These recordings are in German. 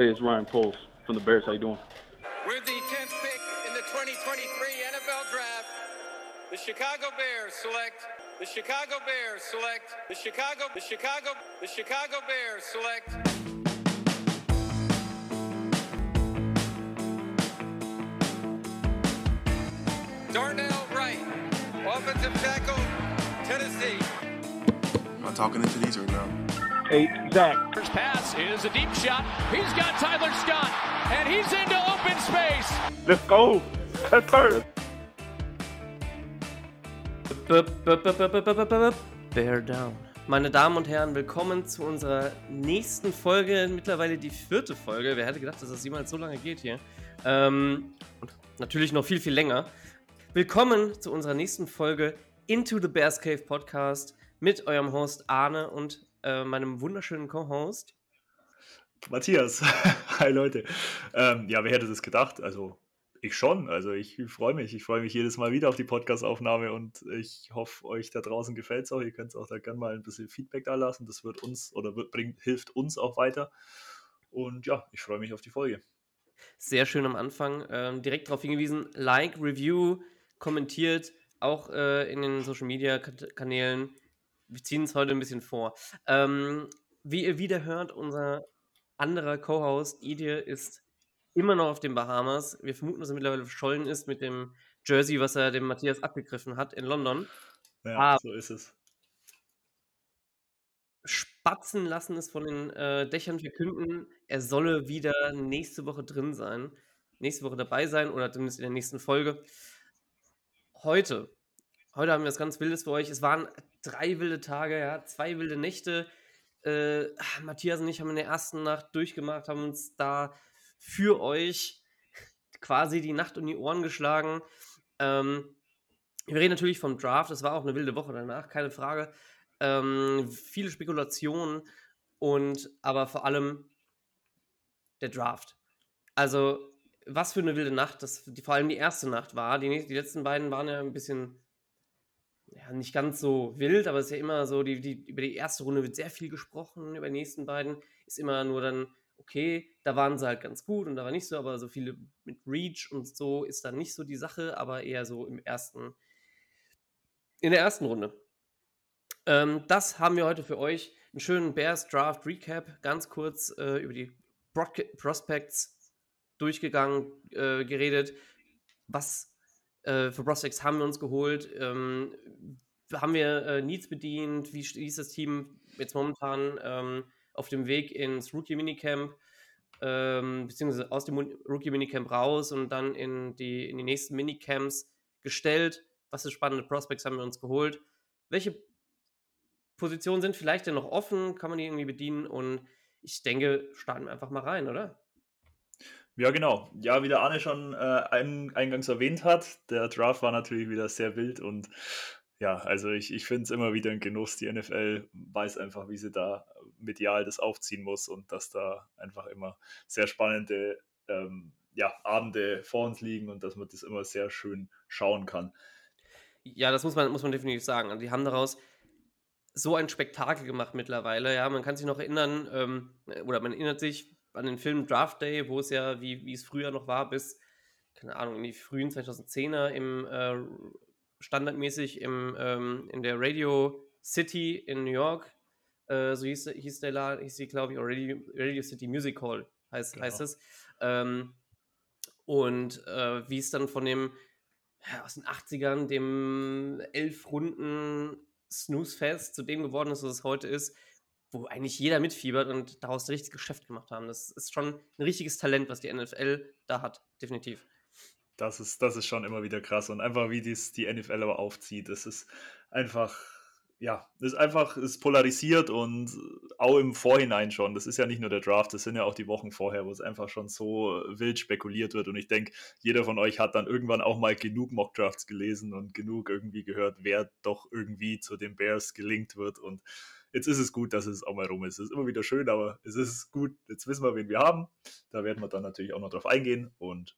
Hey, it's Ryan Poles from the Bears. How you doing? With the 10th pick in the 2023 NFL Draft, the Chicago Bears select the Chicago Bears select the Chicago the Chicago the Chicago Bears select Darnell Wright, offensive tackle, Tennessee. Am I talking into these or no? Hey, Zach. First pass is a deep shot. He's got Tyler Scott, and he's into open space. Let's go. That's third. Bear down. Meine Damen und Herren, willkommen zu unserer nächsten Folge, mittlerweile die vierte Folge. Wer hätte gedacht, dass das jemals so lange geht hier? Ähm, und natürlich noch viel, viel länger. Willkommen zu unserer nächsten Folge Into the Bears Cave Podcast mit eurem Host Arne und äh, meinem wunderschönen Co-Host. Matthias, hi Leute. Ähm, ja, wer hätte das gedacht? Also ich schon. Also ich freue mich. Ich freue mich jedes Mal wieder auf die Podcast-Aufnahme und ich hoffe, euch da draußen gefällt es auch. Ihr könnt auch da gerne mal ein bisschen Feedback da lassen. Das wird uns oder wird, bringt, hilft uns auch weiter. Und ja, ich freue mich auf die Folge. Sehr schön am Anfang. Ähm, direkt darauf hingewiesen, Like, Review, kommentiert, auch äh, in den Social Media Kanälen. Wir ziehen es heute ein bisschen vor. Ähm, wie ihr wieder hört, unser anderer Co-Host Idil ist immer noch auf den Bahamas. Wir vermuten, dass er mittlerweile verschollen ist mit dem Jersey, was er dem Matthias abgegriffen hat in London. Ja, Ah. so ist es. Spatzen lassen es von den äh, Dächern verkünden, er solle wieder nächste Woche drin sein. Nächste Woche dabei sein oder zumindest in der nächsten Folge. Heute, heute haben wir was ganz Wildes für euch. Es waren drei wilde Tage, ja, zwei wilde Nächte. Äh, Matthias und ich haben in der ersten Nacht durchgemacht, haben uns da für euch quasi die Nacht um die Ohren geschlagen. Ähm, wir reden natürlich vom Draft. Es war auch eine wilde Woche danach, keine Frage. Ähm, viele Spekulationen und aber vor allem der Draft. Also, was für eine wilde Nacht, das die, vor allem die erste Nacht war. Die, die letzten beiden waren ja ein bisschen, ja, nicht ganz so wild, aber es ist ja immer so, die, die, über die erste Runde wird sehr viel gesprochen, über die nächsten beiden ist immer nur dann, okay, da waren sie halt ganz gut und da war nicht so, aber so viele mit Reach und so ist dann nicht so die Sache, aber eher so im ersten, in der ersten Runde. Ähm, das haben wir heute für euch. Einen schönen Bears Draft Recap, ganz kurz äh, über die Prospects durchgegangen, äh, geredet. Was äh, für Prospects haben wir uns geholt? Ähm, haben wir äh, Needs bedient? Wie, st- wie ist das Team jetzt momentan ähm, auf dem Weg ins Rookie Minicamp? Ähm, beziehungsweise aus dem Rookie Minicamp raus und dann in die, in die nächsten Minicamps gestellt. Was für spannende Prospects haben wir uns geholt? Welche Positionen sind vielleicht denn noch offen? Kann man die irgendwie bedienen? Und ich denke, starten wir einfach mal rein, oder? Ja, genau. Ja, wie der Arne schon äh, ein, eingangs erwähnt hat, der Draft war natürlich wieder sehr wild und ja, also ich, ich finde es immer wieder ein Genuss. Die NFL weiß einfach, wie sie da medial das aufziehen muss und dass da einfach immer sehr spannende ähm, ja, Abende vor uns liegen und dass man das immer sehr schön schauen kann. Ja, das muss man, muss man definitiv sagen. Also die haben daraus so ein Spektakel gemacht mittlerweile. Ja, man kann sich noch erinnern, ähm, oder man erinnert sich an den Film Draft Day, wo es ja, wie, wie es früher noch war, bis, keine Ahnung, in die frühen 2010er im äh, standardmäßig im, ähm, in der Radio City in New York, äh, so hieß, hieß der Laden, hieß die, glaube ich, Radio, Radio City Music Hall heißt, Genau. heißt es. Ähm, und äh, wie es dann von dem ja, aus den 80ern, dem elf Runden Snooze-Fest zu dem geworden ist, was es heute ist, wo eigentlich jeder mitfiebert und daraus ein richtiges Geschäft gemacht haben. Das ist schon ein richtiges Talent, was die NFL da hat, definitiv. Das ist, das ist schon immer wieder krass und einfach wie dies die NFL aber aufzieht. Das ist einfach, ja, ist einfach, ist polarisiert und auch im Vorhinein schon. Das ist ja nicht nur der Draft, das sind ja auch die Wochen vorher, wo es einfach schon so wild spekuliert wird. Und ich denke, jeder von euch hat dann irgendwann auch mal genug Mock-Drafts gelesen und genug irgendwie gehört, wer doch irgendwie zu den Bears gelingt wird. Und jetzt ist es gut, dass es auch mal rum ist. Es ist immer wieder schön, aber es ist gut. Jetzt wissen wir, wen wir haben. Da werden wir dann natürlich auch noch drauf eingehen. Und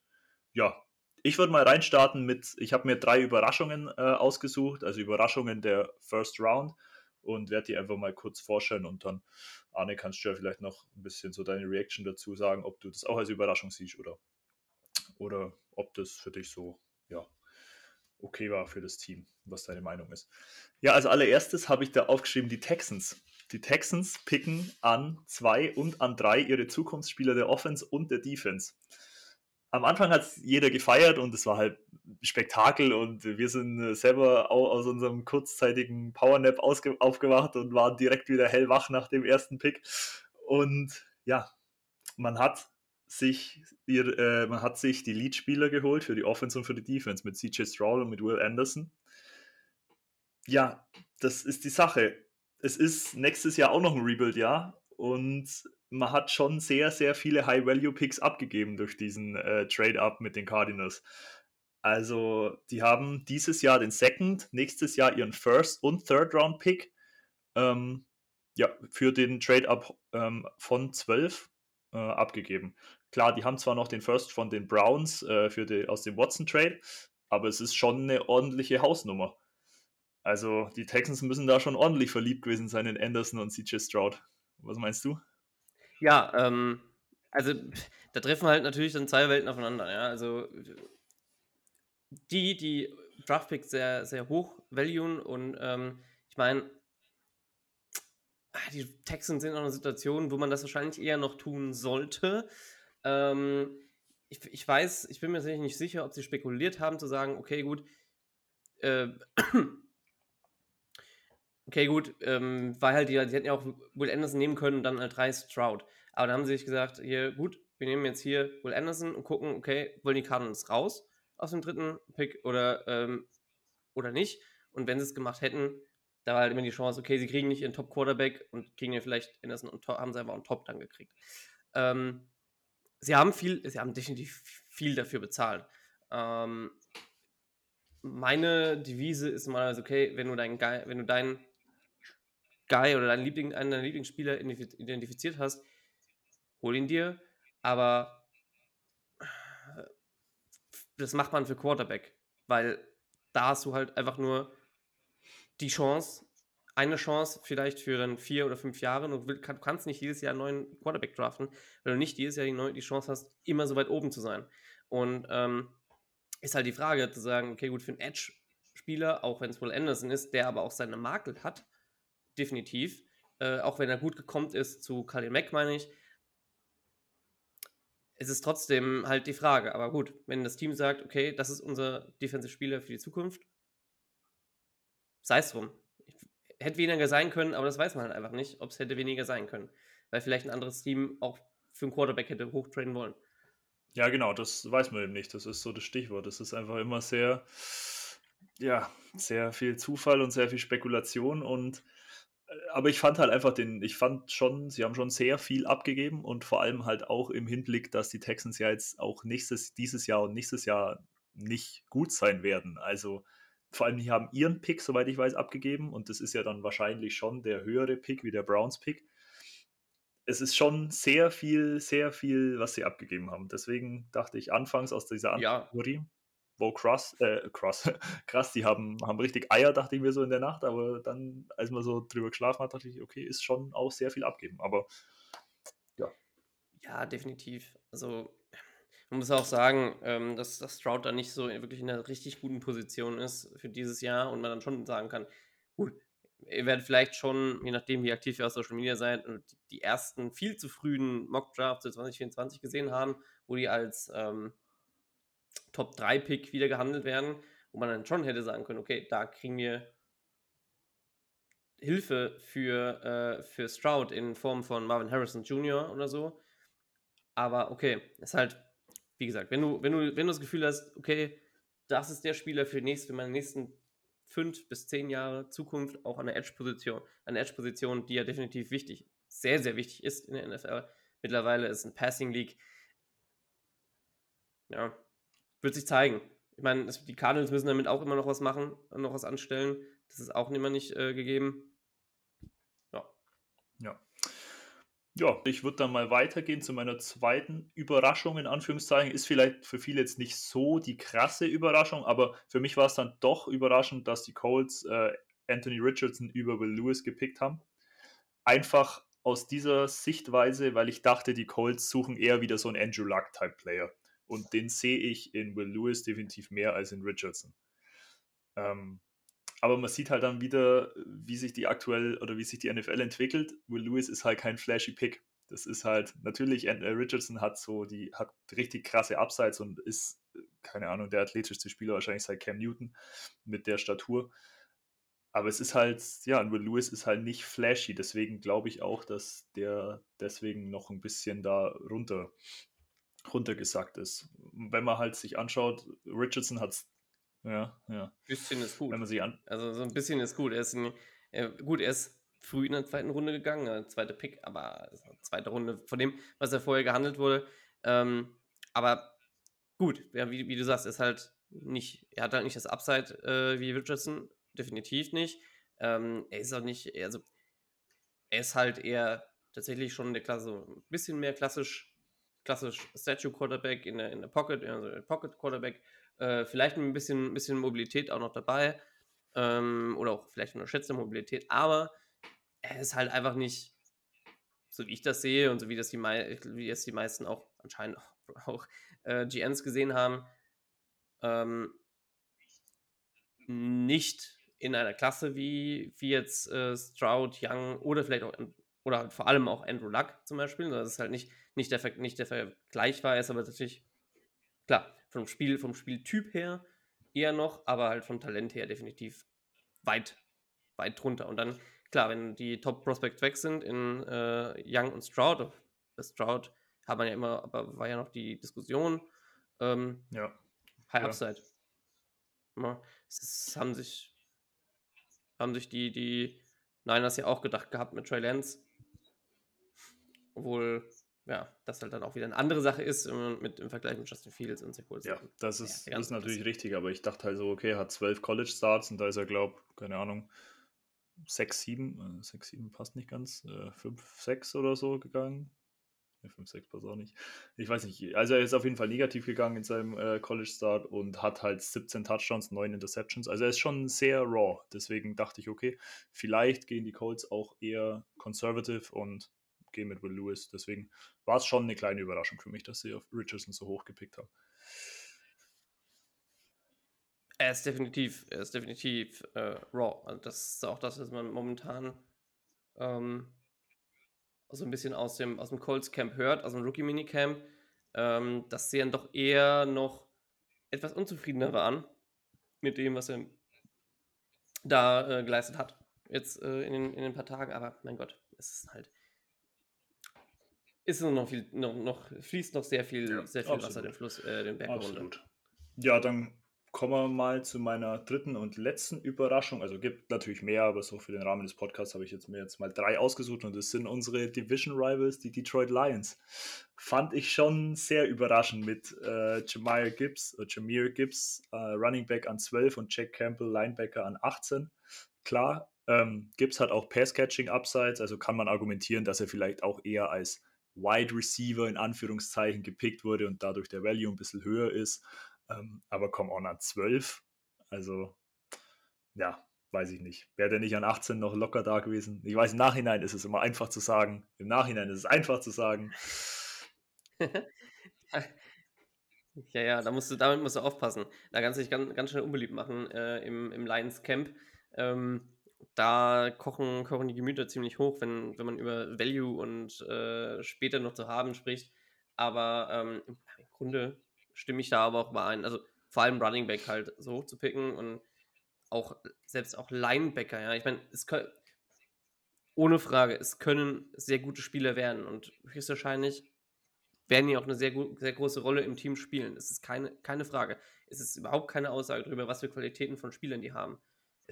ja, ich würde mal reinstarten mit, ich habe mir drei Überraschungen äh, ausgesucht, also Überraschungen der First Round. und werde die einfach mal kurz vorstellen und dann, Arne, kannst du ja vielleicht noch ein bisschen so deine Reaction dazu sagen, ob du das auch als Überraschung siehst oder, oder ob das für dich so, ja, okay war für das Team, was deine Meinung ist. Ja, als allererstes habe ich da aufgeschrieben die Texans. Die Texans picken an zwei und an drei ihre Zukunftsspieler der Offense und der Defense. Am Anfang hat es jeder gefeiert und es war halt Spektakel und wir sind selber aus unserem kurzzeitigen Powernap aufgewacht und waren direkt wieder hellwach nach dem ersten Pick. Und ja, man hat sich, ihr, äh, man hat sich die Lead-Spieler geholt für die Offense und für die Defense mit CJ Stroud und mit Will Anderson. Ja, das ist die Sache. Es ist nächstes Jahr auch noch ein Rebuild-Jahr und man hat schon sehr, sehr viele High-Value-Picks abgegeben durch diesen äh, Trade-Up mit den Cardinals. Also, die haben dieses Jahr den Second, nächstes Jahr ihren First- und Third-Round-Pick ähm, ja, für den Trade-Up ähm, von 12 äh, abgegeben. Klar, die haben zwar noch den First von den Browns äh, für die, aus dem Watson-Trade, aber es ist schon eine ordentliche Hausnummer. Also, die Texans müssen da schon ordentlich verliebt gewesen sein in Anderson und CJ Stroud. Was meinst du? Ja, ähm, also da treffen halt natürlich dann zwei Welten aufeinander. Ja? Also die, die Draftpicks sehr, sehr hoch valuen und ähm, ich meine, ah, die Texans sind in einer Situation, wo man das wahrscheinlich eher noch tun sollte. Ähm, ich, ich weiß, ich bin mir nicht sicher, ob sie spekuliert haben zu sagen, okay, gut, äh, okay, gut, ähm, weil halt die, die hätten ja auch Will Anderson nehmen können und dann halt drei Stroud. Aber dann haben sie sich gesagt, hier, gut, wir nehmen jetzt hier Will Anderson und gucken, okay, wollen die Cardinals raus aus dem dritten Pick oder, ähm, oder nicht? Und wenn sie es gemacht hätten, da war halt immer die Chance, okay, sie kriegen nicht ihren Top-Quarterback und kriegen ja vielleicht Anderson und haben sie einfach einen Top dann gekriegt. Ähm, sie haben viel, sie haben definitiv viel dafür bezahlt. Ähm, meine Devise ist mal, okay, wenn du deinen Guy, wenn du deinen Guy oder deinen Liebling, einen deiner Lieblingsspieler identifiziert hast, hol ihn dir, aber das macht man für Quarterback, weil da hast du halt einfach nur die Chance, eine Chance vielleicht für dann vier oder fünf Jahre und du kannst nicht jedes Jahr einen neuen Quarterback draften, weil du nicht jedes Jahr die, Chance hast, immer so weit oben zu sein. Und ähm, ist halt die Frage zu sagen, okay, gut, für einen Edge-Spieler, auch wenn es wohl Anderson ist, der aber auch seine Makel hat, definitiv, äh, auch wenn er gut gekommen ist zu Kalin Mack, meine ich, es ist trotzdem halt die Frage. Aber gut, wenn das Team sagt, okay, das ist unser Defensive-Spieler für die Zukunft, sei es drum. Hätte weniger sein können, aber das weiß man halt einfach nicht, ob es hätte weniger sein können. Weil vielleicht ein anderes Team auch für einen Quarterback hätte hochtrainen wollen. Ja, genau, das weiß man eben nicht. Das ist so das Stichwort. Das ist einfach immer sehr, ja, sehr viel Zufall und sehr viel Spekulation und aber ich fand halt einfach den, ich fand schon, sie haben schon sehr viel abgegeben und vor allem halt auch im Hinblick, dass die Texans ja jetzt auch nächstes, dieses Jahr und nächstes Jahr nicht gut sein werden. Also vor allem, die haben ihren Pick, soweit ich weiß, abgegeben und das ist ja dann wahrscheinlich schon der höhere Pick wie der Browns Pick. Es ist schon sehr viel, sehr viel, was sie abgegeben haben. Deswegen dachte ich anfangs aus dieser ja. Theorie, wow, krass, äh, krass, krass, die haben, haben richtig Eier, dachte ich mir so in der Nacht, aber dann, als man so drüber geschlafen hat, dachte ich, okay, ist schon auch sehr viel abgeben, aber ja. Ja, definitiv. Also, man muss auch sagen, ähm, dass, dass Stroud da nicht so wirklich in einer richtig guten Position ist für dieses Jahr und man dann schon sagen kann, gut, ihr werdet vielleicht schon, je nachdem, wie aktiv ihr auf Social Media seid, die ersten viel zu frühen Mock Drafts 2024 gesehen haben, wo die als ähm, Top 3 Pick wieder gehandelt werden, wo man dann schon hätte sagen können, okay, da kriegen wir Hilfe für, äh, für Stroud in Form von Marvin Harrison Jr. oder so. Aber okay, ist halt, wie gesagt, wenn du, wenn du, wenn du das Gefühl hast, okay, das ist der Spieler für, nächst, für meine nächsten fünf bis zehn Jahre Zukunft auch an der Edge-Position, an Edge-Position, die ja definitiv wichtig, sehr, sehr wichtig ist in der NFL. Mittlerweile ist ein Passing League. Ja, wird sich zeigen. Ich meine, die Cardinals müssen damit auch immer noch was machen, noch was anstellen. Das ist auch immer nicht äh, gegeben. Ja. Ja. Ja, ich würde dann mal weitergehen zu meiner zweiten Überraschung, in Anführungszeichen. Ist vielleicht für viele jetzt nicht so die krasse Überraschung, aber für mich war es dann doch überraschend, dass die Colts äh, Anthony Richardson über Will Lewis gepickt haben. Einfach aus dieser Sichtweise, weil ich dachte, die Colts suchen eher wieder so einen Andrew Luck-Type-Player. Und den sehe ich in Will Lewis definitiv mehr als in Richardson. Ähm, aber man sieht halt dann wieder, wie sich die aktuell oder wie sich die NFL entwickelt. Will Lewis ist halt kein flashy Pick. Das ist halt, natürlich, Richardson hat so die, hat richtig krasse Upsides und ist, keine Ahnung, der athletischste Spieler wahrscheinlich seit Cam Newton mit der Statur. Aber es ist halt, ja, Will Lewis ist halt nicht flashy. Deswegen glaube ich auch, dass der deswegen noch ein bisschen da runter, runtergesackt ist. Wenn man halt sich anschaut, Richardson hat es, ja, ja. Bisschen ist gut. Wenn man sich an, Also so ein bisschen ist gut. Er ist ein, er, gut, er ist früh in der zweiten Runde gegangen, äh, zweite Pick, aber zweite Runde von dem, was er vorher gehandelt wurde. Ähm, aber gut, ja, wie, wie du sagst, ist halt nicht, er hat halt nicht das Upside äh, wie Richardson, definitiv nicht. Ähm, er ist auch nicht, also er ist halt eher tatsächlich schon in der Klasse so ein bisschen mehr klassisch, klassisch Statue Quarterback in der, in der Pocket, also Pocket Quarterback. Äh, vielleicht ein bisschen, bisschen Mobilität auch noch dabei. Ähm, oder auch vielleicht unterschätzte Mobilität, aber er ist halt einfach nicht, so wie ich das sehe und so wie das die, wie das die meisten auch anscheinend auch, auch äh, GNs gesehen haben, ähm, nicht in einer Klasse wie, wie jetzt äh, Stroud, Young oder vielleicht auch, oder halt vor allem auch Andrew Luck zum Beispiel. Das ist halt nicht, nicht, der, nicht der Vergleich war, ist aber natürlich, klar, vom Spiel, vom Spieltyp her eher noch, aber halt vom Talent her definitiv weit, weit drunter. Und dann, klar, wenn die Top-Prospects weg sind in äh, Young und Stroud, bei Stroud hat man ja immer, aber war ja noch die Diskussion, ähm, ja. High ja. Upside. Ja, es haben sich haben sich die, die Niners ja auch gedacht gehabt mit Trey Lance. Obwohl, ja, das halt dann auch wieder eine andere Sache ist mit, im Vergleich mit Justin Fields und Zach Ja, das ist, ja, ist natürlich richtig, aber ich dachte halt so, okay, er hat zwölf College-Starts und da ist er, glaube keine Ahnung, 6, 7, 6, 7 passt nicht ganz, 5, äh, 6 oder so gegangen. 5, 6 passt auch nicht. Ich weiß nicht. Also er ist auf jeden Fall negativ gegangen in seinem äh, College-Start und hat halt 17 Touchdowns, 9 Interceptions. Also er ist schon sehr raw. Deswegen dachte ich, okay, vielleicht gehen die Colts auch eher conservative und gehen mit Will Lewis. Deswegen war es schon eine kleine Überraschung für mich, dass sie auf Richardson so hoch gepickt haben. Er ist definitiv, er ist definitiv äh, raw. Also das ist auch das, was man momentan ähm, so ein bisschen aus dem, aus dem Colts Camp hört, aus dem Rookie Minicamp, ähm, dass sie dann doch eher noch etwas unzufriedener waren mit dem, was er da äh, geleistet hat. Jetzt äh, in, den, in den paar Tagen, aber mein Gott, es ist halt. Ist noch viel, noch, noch fließt noch sehr viel, ja, sehr viel Wasser den Fluss, äh, den Berg runter. Ja, dann kommen wir mal zu meiner dritten und letzten Überraschung. Also gibt natürlich mehr, aber so für den Rahmen des Podcasts habe ich jetzt mir jetzt mal drei ausgesucht und das sind unsere Division Rivals, die Detroit Lions. Fand ich schon sehr überraschend mit äh, Jameer Gibbs, äh, Jameer Gibbs, äh, Running Back an 12 und Jack Campbell, Linebacker an 18. Klar, ähm, Gibbs hat auch Pass-Catching-Upsides, also kann man argumentieren, dass er vielleicht auch eher als Wide Receiver in Anführungszeichen gepickt wurde und dadurch der Value ein bisschen höher ist. Ähm, aber come on, an 12, also ja, weiß ich nicht. Wäre der nicht an 18 noch locker da gewesen? Ich weiß, im Nachhinein ist es immer einfach zu sagen. Im Nachhinein ist es einfach zu sagen. ja, ja, da musst du, damit musst du aufpassen. Da kannst du dich ganz, ganz schnell unbeliebt machen äh, im, im Lions Camp. Ähm, da kochen, kochen die Gemüter ziemlich hoch, wenn, wenn man über Value und äh, später noch zu haben spricht. Aber ähm, im Grunde stimme ich da aber auch mal ein. Also vor allem Running Back halt so hoch zu picken und auch selbst auch Linebacker, ja. Ich meine, es können, ohne Frage, es können sehr gute Spieler werden und höchstwahrscheinlich werden die auch eine sehr, sehr große Rolle im Team spielen. Es ist keine, keine Frage. Es ist überhaupt keine Aussage darüber, was für Qualitäten von Spielern die haben.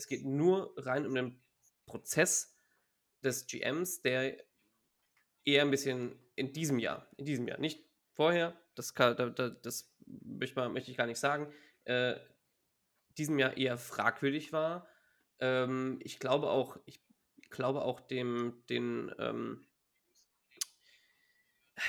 Es geht nur rein um den Prozess des GMs, der eher ein bisschen in diesem Jahr, in diesem Jahr, nicht vorher, das, kann, das, das möchte ich gar nicht sagen, äh, diesem Jahr eher fragwürdig war. Ähm, ich glaube auch, ich glaube auch dem, den, ähm,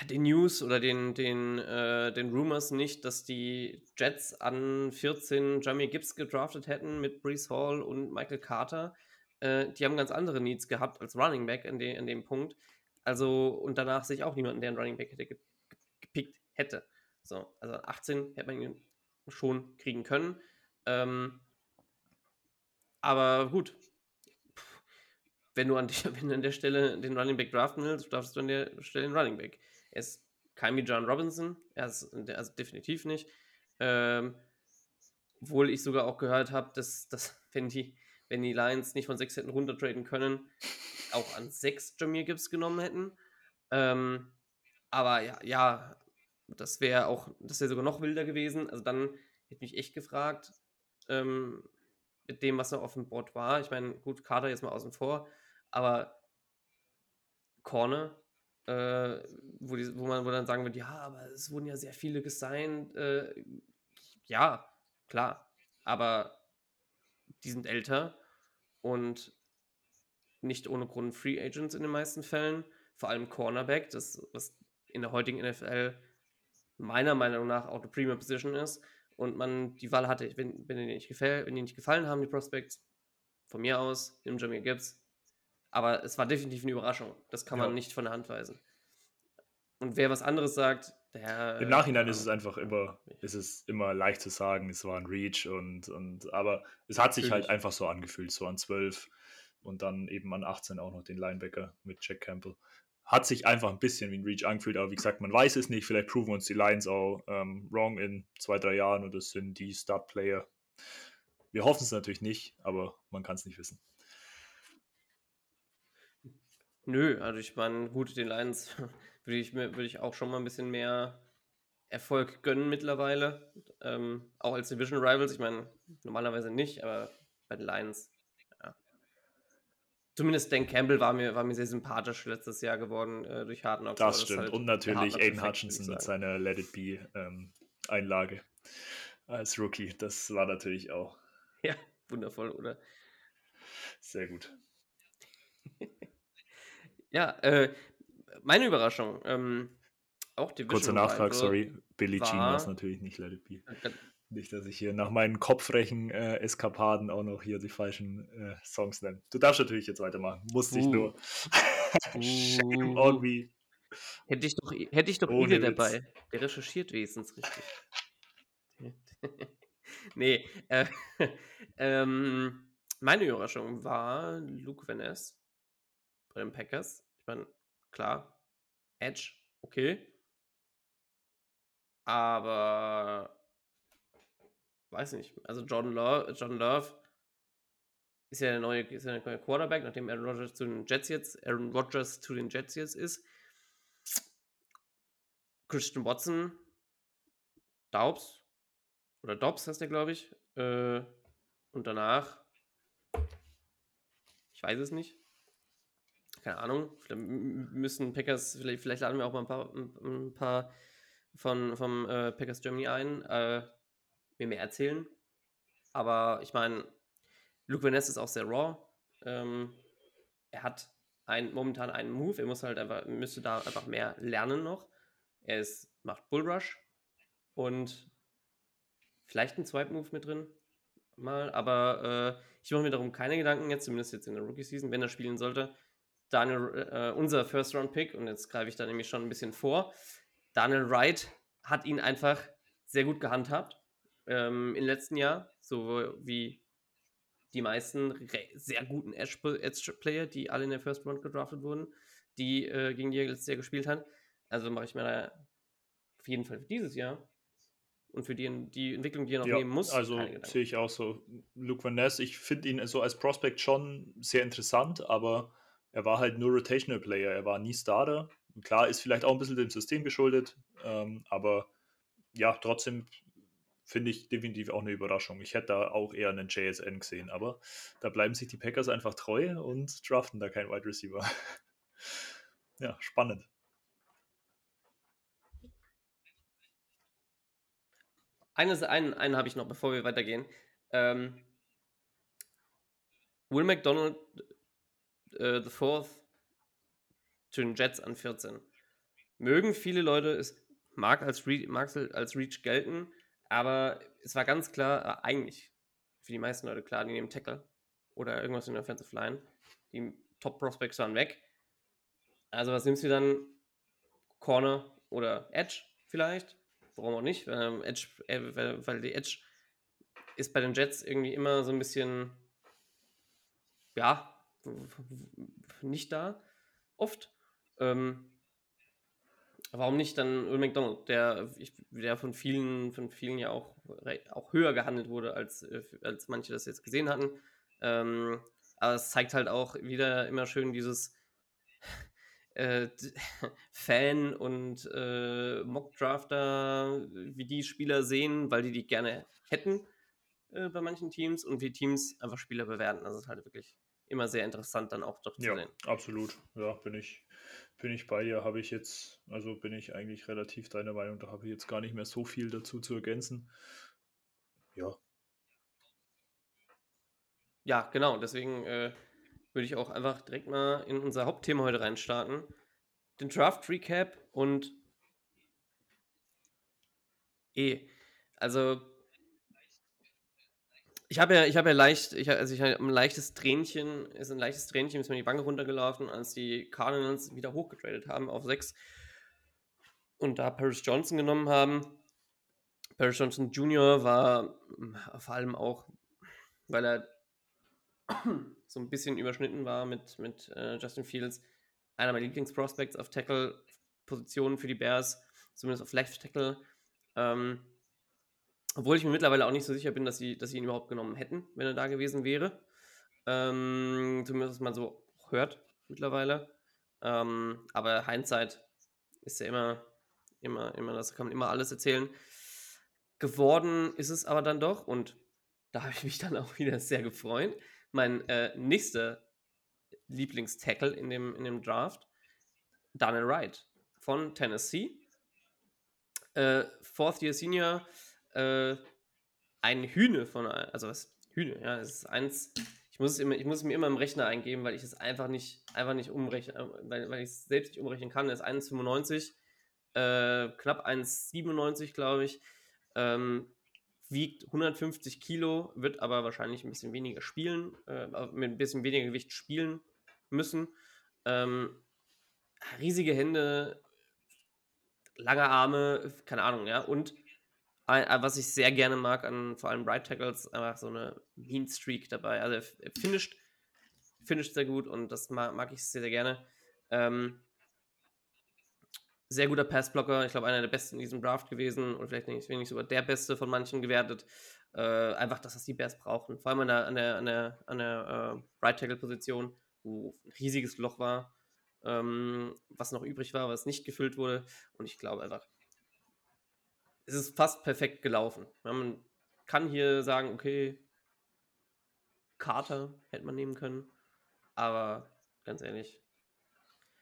den News oder den, den, äh, den Rumors nicht, dass die Jets an 14 Jamie Gibbs gedraftet hätten mit Brees Hall und Michael Carter. äh, die haben ganz andere Needs gehabt als Running Back in, de in dem Punkt. Also, und danach sehe ich auch niemanden, der einen Running Back hätte ge gepickt hätte. So, also 18 hätte man ihn schon kriegen können. Ähm, aber gut, wenn du, an die, wenn du an der Stelle den Running Back draften willst, darfst du an der Stelle den Running Back. Er ist kein wie John Robinson, er ist also definitiv nicht. Ähm, obwohl ich sogar auch gehört habe, dass, dass wenn, die, wenn die Lions nicht von 6 hätten runtertraden können, auch an 6 Jameer Gibbs genommen hätten. Ähm, aber ja, ja, das wäre auch, das wäre sogar noch wilder gewesen. Also dann hätte mich echt gefragt, ähm, mit dem, was noch auf dem Board war. Ich meine, gut, Kader jetzt mal außen vor, aber Corner, äh, wo, die, wo man wo dann sagen würde, ja, aber es wurden ja sehr viele gesigned. Äh, ja, klar, aber die sind älter und nicht ohne Grund Free Agents in den meisten Fällen. Vor allem Cornerback, das was in der heutigen NFL meiner Meinung nach auch eine Premium Position ist und man die Wahl hatte, wenn, wenn, die nicht gefällt, wenn die nicht gefallen haben, die Prospects, von mir aus, nimm Jamie Gibbs. Aber es war definitiv eine Überraschung. Das kann man ja. nicht von der Hand weisen. Und wer was anderes sagt, der. Im Nachhinein ist es einfach immer, ist es immer leicht zu sagen, es war ein Reach und, und aber es hat sich halt einfach so angefühlt, so an 12 und dann eben an 18 auch noch den Linebacker mit Jack Campbell hat sich einfach ein bisschen wie ein Reach angefühlt, aber wie gesagt, man weiß es nicht. Vielleicht proven uns die Lions auch ähm, wrong in zwei, drei Jahren und das sind die Start-Player. Wir hoffen es natürlich nicht, aber man kann es nicht wissen. Nö, also ich meine, gut, den Lions würde ich, würd ich auch schon mal ein bisschen mehr Erfolg gönnen mittlerweile. Ähm, auch als Division Rivals. Ich meine, normalerweise nicht, aber bei den Lions Zumindest Dan Campbell war mir, war mir sehr sympathisch letztes Jahr geworden äh, durch Hard Knocks. Das stimmt. Halt und natürlich Aiden Hutchinson mit seiner Let It Be ähm, Einlage als Rookie. Das war natürlich auch. Ja, wundervoll, oder? Sehr gut. Ja, äh, meine Überraschung. Ähm, auch Division Kurzer Nachtrag, sorry. Billy Jean war es natürlich nicht Let It Be. Nicht, dass ich hier nach meinen kopfrechen äh, Eskapaden auch noch hier die falschen äh, Songs nenne. Du darfst natürlich jetzt weitermachen. Musste uh. ich nur. Shame on me. Hätte ich doch, hätte ich doch Ohne Ile dabei. Der recherchiert wenigstens richtig. nee, äh, ähm, meine Überraschung war Luke Van Ness bei den Packers. Ich meine, klar, Edge, okay. Aber weiß nicht. Also John Love, John Love ist ja der neue, ist ja der neue Quarterback, nachdem Aaron Rodgers zu den Jets jetzt, Aaron Rodgers zu den Jets jetzt ist. Christian Watson, Daubs, oder Dobbs heißt der, glaube ich. Äh, und danach, ich weiß es nicht. Keine Ahnung. Vielleicht müssen Packers, vielleicht, vielleicht laden wir auch mal ein paar, ein paar von, vom äh, Packers Germany ein. Äh, mir mehr erzählen. Aber ich meine, Luke Van Ness ist auch sehr raw. Ähm, er hat ein, momentan einen Move, er muss halt einfach, müsste da einfach mehr lernen noch. Er ist, macht Bullrush und vielleicht ein Swipe-Move mit drin. Mal, aber äh, ich mache mir darum keine Gedanken jetzt, zumindest jetzt in der Rookie-Season, wenn er spielen sollte. Daniel, äh, unser First-Round-Pick, und jetzt greife ich da nämlich schon ein bisschen vor. Daniel Wright hat ihn einfach sehr gut gehandhabt ähm, im letzten Jahr, so wie die meisten sehr guten Edge-Player, die alle in der First Round gedraftet wurden, die äh, gegen die er letztes Jahr gespielt hat. Also mache ich mir da auf jeden Fall für dieses Jahr und für die, die Entwicklung, die er noch ja, nehmen muss. Also sehe ich auch so. Luke Van Ness, ich finde ihn so als Prospect schon sehr interessant, aber er war halt nur Rotational Player, er war nie Starter. Klar, ist vielleicht auch ein bisschen dem System geschuldet, ähm, aber ja, trotzdem finde ich definitiv auch eine Überraschung. Ich hätte da auch eher einen JSN gesehen, aber da bleiben sich die Packers einfach treu und draften da keinen Wide Receiver. ja, spannend. Eines, einen, einen habe ich noch, bevor wir weitergehen. Ähm, Will McDonald äh, the Fourth zu den Jets an 14. Mögen viele Leute es mag als, Re mag als Reach gelten, aber es war ganz klar, äh, eigentlich für die meisten Leute klar, die nehmen Tackle. oder irgendwas in der Offensive Line. Die Top-Prospects waren weg. Also was nimmst du dann? Corner oder Edge vielleicht? Warum auch nicht? Ähm, Edge, äh, weil, weil die Edge ist bei den Jets irgendwie immer so ein bisschen, ja, nicht da, oft. Ähm, warum nicht dann Will McDonald, der, der von vielen, von vielen ja auch, auch höher gehandelt wurde, als, äh, als manche das jetzt gesehen hatten. Ähm, aber es zeigt halt auch wieder immer schön dieses äh, Fan- und äh, Mock-Drafter, wie die Spieler sehen, weil die die gerne hätten äh, bei manchen Teams und wie Teams einfach Spieler bewerten. Das ist halt wirklich immer sehr interessant dann auch doch zu ja, sehen. Absolut, ja, bin ich, bin ich bei dir, habe ich jetzt, also bin ich eigentlich relativ deiner Meinung, da habe ich jetzt gar nicht mehr so viel dazu zu ergänzen. Ja. Ja, genau, deswegen äh, würde ich auch einfach direkt mal in unser Hauptthema heute reinstarten. Den Draft Recap und eh. Also ich habe ja, ich habe ja leicht, ich, also ich ein leichtes Tränchen, ist ein leichtes Tränchen, ist mir die Wange runtergelaufen, als die Cardinals wieder hochgetradet haben auf 6 und da Paris Johnson genommen haben. Paris Johnson Jr. war hm, vor allem auch, weil er so ein bisschen überschnitten war mit, mit äh, Justin Fields, einer meiner Lieblingsprospects auf Tackle-Positionen für die Bears, zumindest auf Left Tackle. Ähm, obwohl ich mir mittlerweile auch nicht so sicher bin, dass sie, dass sie ihn überhaupt genommen hätten, wenn er da gewesen wäre. Ähm, zumindest was man so hört mittlerweile. Ähm, aber Hindsight ist ja immer, immer, immer, das kann man immer alles erzählen. Geworden ist es aber dann doch, und da habe ich mich dann auch wieder sehr gefreut. Mein äh, nächster Lieblingstackle in dem, in dem Draft, Daniel Wright von Tennessee. Äh, Fourth Year Senior, äh, ein Hühne von, also was, Hühne, ja, es ist eins, ich muss, es immer, ich muss es mir immer im Rechner eingeben, weil ich es einfach nicht, einfach nicht umrechnen, weil, weil ich es selbst nicht umrechnen kann. Er ist 1,95, äh, knapp 1,97, glaube ich, ähm, wiegt 150 Kilo, wird aber wahrscheinlich ein bisschen weniger spielen, äh, mit ein bisschen weniger Gewicht spielen müssen. Ähm, riesige Hände, lange Arme, keine Ahnung, ja, und äh, was ich sehr gerne mag an vor allem Right Tackles, einfach so eine Mean Streak dabei. Also er finisht, finisht sehr gut und das mag, mag ich sehr, sehr gerne. Ähm, sehr guter Passblocker, ich glaube einer der besten in diesem Draft gewesen und vielleicht nicht, nicht sogar der beste von manchen gewertet. Äh, einfach, das die Bears brauchen. Vor allem an der, an der, an der, an der äh, Right Tackle Position, wo ein riesiges Loch war, ähm, was noch übrig war, was nicht gefüllt wurde. Und ich glaube einfach, es ist fast perfekt gelaufen. Man kann hier sagen, okay, Carter hätte man nehmen können, aber ganz ehrlich,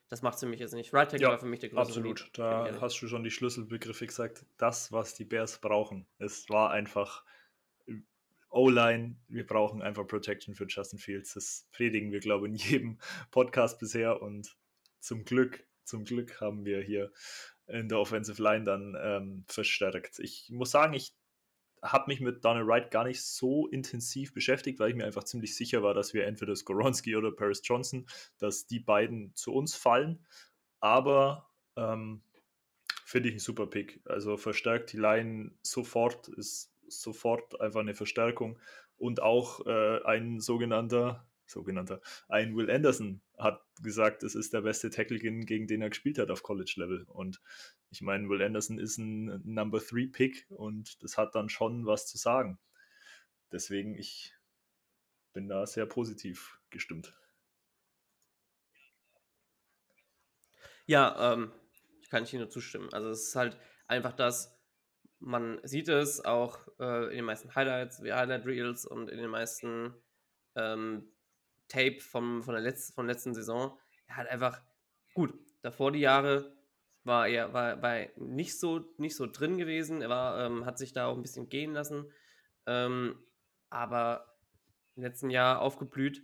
das macht es für mich jetzt nicht. Right Tackle Ja, war für mich der größte Absolut, Need. da hast du schon die Schlüsselbegriffe gesagt. Das, was die Bears brauchen. Es war einfach O-Line. Wir brauchen einfach Protection für Justin Fields. Das predigen wir, glaube ich, in jedem Podcast bisher. Und zum Glück, zum Glück haben wir hier in der Offensive Line dann ähm, verstärkt. Ich muss sagen, ich habe mich mit Donald Wright gar nicht so intensiv beschäftigt, weil ich mir einfach ziemlich sicher war, dass wir entweder Skoronski oder Paris Johnson, dass die beiden zu uns fallen. Aber ähm, finde ich ein super Pick. Also verstärkt die Line sofort, ist sofort einfach eine Verstärkung. Und auch äh, ein sogenannter, sogenannter, ein Will Anderson hat gesagt, es ist der beste Tackle, gegen, den er gespielt hat auf College-Level. Und ich meine, Will Anderson ist ein Number 3 Pick und das hat dann schon was zu sagen. Deswegen, ich bin da sehr positiv gestimmt. Ja, ähm, kann ich nur zustimmen. Also es ist halt einfach das, man sieht es auch äh, in den meisten Highlights, wie Highlight Reels und in den meisten ähm, Tape vom, von der letzten, von der letzten Saison. Er hat einfach, gut, davor die Jahre war er war, war nicht, so, nicht so drin gewesen. Er war, ähm, hat sich da auch ein bisschen gehen lassen. Ähm, aber im letzten Jahr aufgeblüht.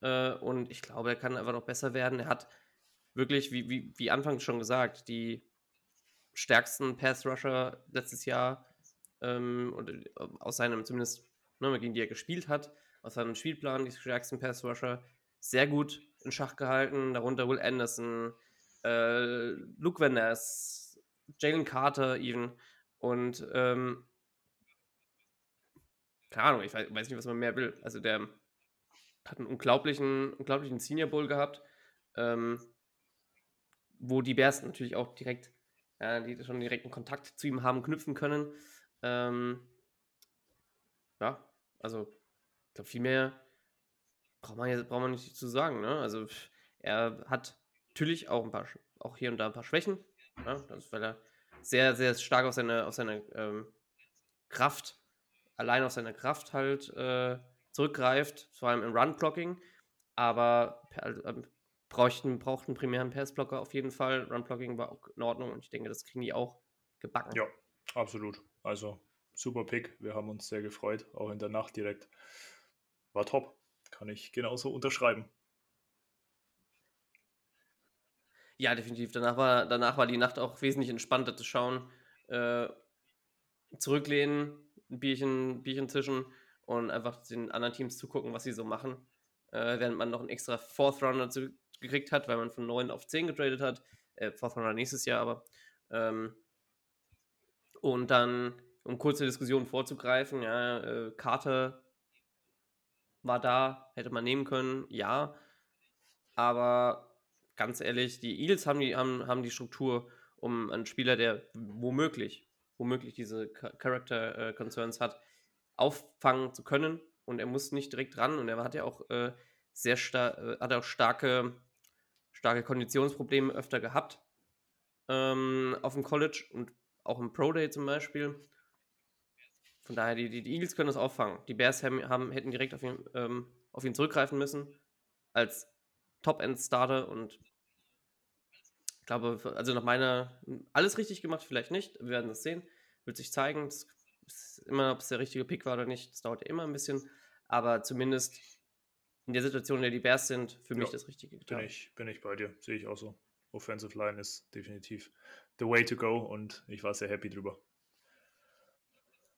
Äh, und ich glaube, er kann einfach noch besser werden. Er hat wirklich, wie, wie, wie anfangs schon gesagt, die stärksten Pass-Rusher letztes Jahr ähm, oder aus seinem zumindest, ne, gegen die er gespielt hat. Aus seinem Spielplan, die stärksten Pass-Rusher, sehr gut in Schach gehalten. Darunter Will Anderson, äh, Luke Van Ness, Jalen Carter even. Und ähm, keine Ahnung, ich weiß, weiß nicht, was man mehr will. Also der hat einen unglaublichen, unglaublichen Senior Bowl gehabt, ähm, wo die Bears natürlich auch direkt, ja, die schon direkten Kontakt zu ihm haben knüpfen können. Ähm, ja, also ich glaube, viel mehr braucht man, jetzt, braucht man nicht zu sagen. Ne? Also er hat natürlich auch ein paar, auch hier und da ein paar Schwächen. Ne? Das weil er sehr, sehr stark auf seine, auf seine ähm, Kraft, allein auf seine Kraft halt äh, zurückgreift, vor allem im Run-Blocking. Aber äh, brauchten, brauchten primären Pass-Blocker auf jeden Fall. Run-Blocking war auch in Ordnung und ich denke, das kriegen die auch gebacken. Ja, absolut. Also super Pick. Wir haben uns sehr gefreut, auch in der Nacht direkt. War top. Kann ich genauso unterschreiben. Ja, definitiv. Danach war, danach war die Nacht auch wesentlich entspannter zu schauen. Äh, zurücklehnen, ein Bierchen, Bierchen zischen und einfach den anderen Teams zugucken, was sie so machen. Äh, während man noch einen extra Fourth Runner gekriegt hat, weil man von 9 auf 10 getradet hat. Äh, Fourth Runner nächstes Jahr aber. Ähm, und dann, um kurze Diskussionen vorzugreifen, ja, äh, Carter war da, hätte man nehmen können, ja. Aber ganz ehrlich, die Eagles haben die, haben, haben die Struktur, um einen Spieler, der womöglich, womöglich diese Character äh, Concerns hat, auffangen zu können. Und er muss nicht direkt ran. Und er hat ja auch äh, sehr stark, äh, hat auch starke, starke Konditionsprobleme öfter gehabt ähm, auf dem College und auch im Pro Day zum Beispiel. Von daher, die, die, Eagles können das auffangen. Die Bears haben, haben hätten direkt auf ihn, ähm, auf ihn zurückgreifen müssen als Top-End-Starter und ich glaube, also nach meiner, alles richtig gemacht, vielleicht nicht. Wir werden es sehen. Wird sich zeigen. Es ist immer, ob es der richtige Pick war oder nicht. Das dauert ja immer ein bisschen. Aber zumindest in der Situation, in der die Bears sind, für mich das Richtige getan. Bin ich, bin ich bei dir. Sehe ich auch so. Offensive Line ist definitiv the way to go und ich war sehr happy drüber.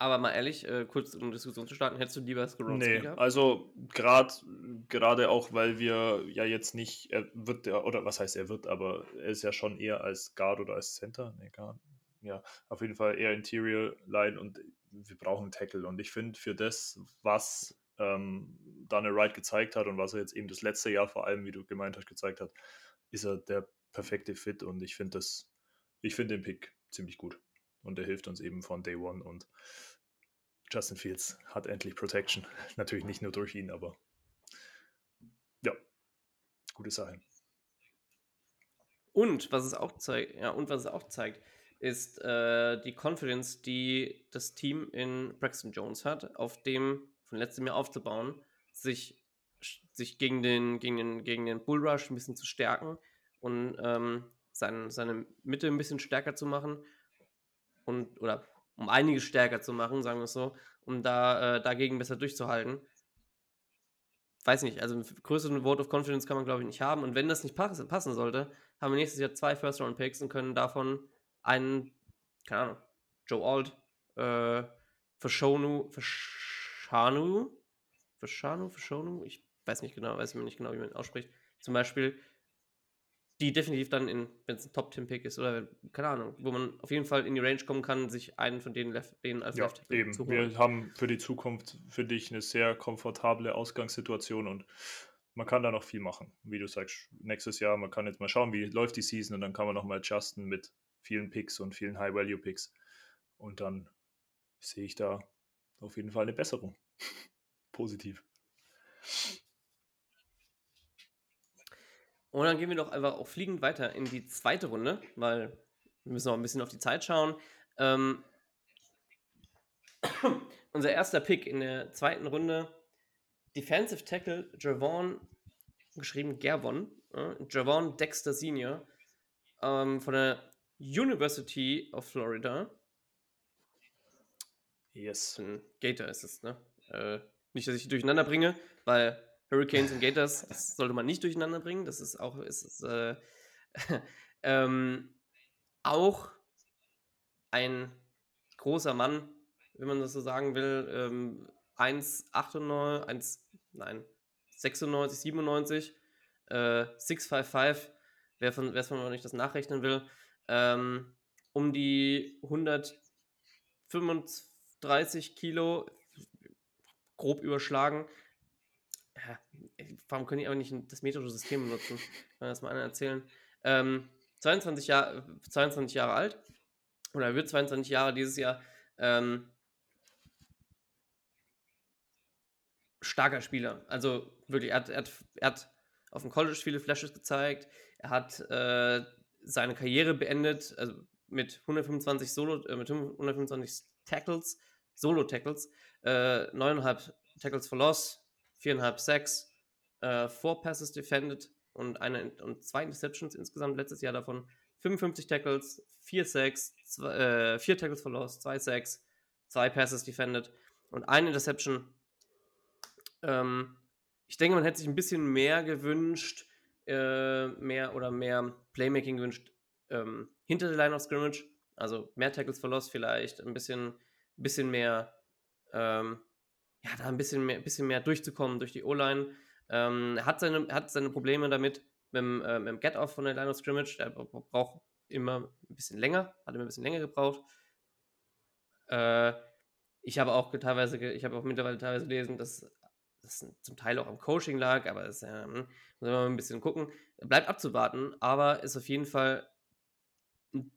Aber mal ehrlich, äh, kurz um Diskussion zu starten, hättest du lieber Skoronski nee, gehabt? also gerade auch, weil wir ja jetzt nicht, er wird ja, oder was heißt er wird, aber er ist ja schon eher als Guard oder als Center, nee, Guard, ja, auf jeden Fall eher Interior Line und wir brauchen Tackle. Und ich finde für das, was ähm, Daniel Wright gezeigt hat und was er jetzt eben das letzte Jahr vor allem, wie du gemeint hast, gezeigt hat, ist er der perfekte Fit und ich finde das, ich finde den Pick ziemlich gut. Und er hilft uns eben von Day One und Justin Fields hat endlich Protection. Natürlich nicht nur durch ihn, aber ja, gute Sache. Und was es auch zeigt, ja, und was es auch zeigt, ist äh, die Confidence, die das Team in Braxton Jones hat, auf dem von letztem Jahr aufzubauen, sich, sich gegen, den, gegen, den, gegen den Bullrush ein bisschen zu stärken und ähm, sein, seine Mitte ein bisschen stärker zu machen und oder um einiges stärker zu machen, sagen wir es so, um da äh, dagegen besser durchzuhalten. Weiß nicht, also einen größeren Vote of Confidence kann man, glaube ich, nicht haben. Und wenn das nicht pass passen sollte, haben wir nächstes Jahr zwei First-Round-Picks und können davon einen, keine Ahnung, Joe Alt, äh, Fashonu, Fashanu, Fashanu, Fashonu, ich weiß nicht genau, weiß mir nicht genau, wie man ihn ausspricht, zum Beispiel die definitiv dann in, wenn es ein Top-10-Pick ist oder keine Ahnung, wo man auf jeden Fall in die Range kommen kann, sich einen von denen, Left, denen als ja, Left eben. zu holen. Wir haben für die Zukunft für dich eine sehr komfortable Ausgangssituation und man kann da noch viel machen. Wie du sagst, nächstes Jahr, man kann jetzt mal schauen, wie läuft die Season und dann kann man nochmal adjusten mit vielen Picks und vielen High-Value-Picks. Und dann sehe ich da auf jeden Fall eine Besserung. Positiv. Und dann gehen wir doch einfach auch fliegend weiter in die zweite Runde, weil wir müssen noch ein bisschen auf die Zeit schauen. Ähm, unser erster Pick in der zweiten Runde, Defensive Tackle Javon, geschrieben Gervon, äh, Javon Dexter Senior ähm, von der University of Florida. Yes. Ein Gator ist es, ne? Äh, nicht, dass ich durcheinander bringe, weil Hurricanes und Gators, das sollte man nicht durcheinander bringen. Das ist auch, ist, ist äh, ähm, auch ein großer Mann, wenn man das so sagen will. Ähm, 1,98, nein, 96, 97, äh, 655, wer von, wer von euch das nachrechnen will, ähm, um die 135 Kilo, grob überschlagen. Warum können die aber nicht das metrische System benutzen? Kann das mal einer erzählen? Ähm, 22, Jahr, 22 Jahre alt, oder er wird 22 Jahre dieses Jahr. Ähm, starker Spieler. Also wirklich, er hat, er hat, er hat auf dem College viele Flashes gezeigt. Er hat äh, seine Karriere beendet, also mit 125 Solo, äh, mit 125 Tackles, Solo-Tackles, äh, 9,5 Tackles for Loss, 4,5 Sacks, äh, 4 Passes defended und, eine, und zwei Interceptions insgesamt letztes Jahr davon. 55 Tackles, 4 Sacks, 2, äh, 4 Tackles for Loss, 2 Sacks, 2 Passes defended und eine Interception. Ähm, ich denke, man hätte sich ein bisschen mehr gewünscht, äh, mehr oder mehr Playmaking gewünscht ähm, hinter der Line of Scrimmage. Also mehr Tackles for Loss vielleicht, ein bisschen, bisschen mehr, ähm, ja, da ein bisschen mehr, bisschen mehr durchzukommen durch die O-Line. Ähm, hat seine, hat seine Probleme damit mit dem, äh, dem Get-Off von der Line of Scrimmage. Der braucht immer ein bisschen länger, hat immer ein bisschen länger gebraucht. Äh, ich habe auch teilweise, ich habe auch mittlerweile teilweise gelesen, dass das zum Teil auch am Coaching lag, aber es ähm, muss man mal ein bisschen gucken. Bleibt abzuwarten, aber ist auf jeden Fall ein,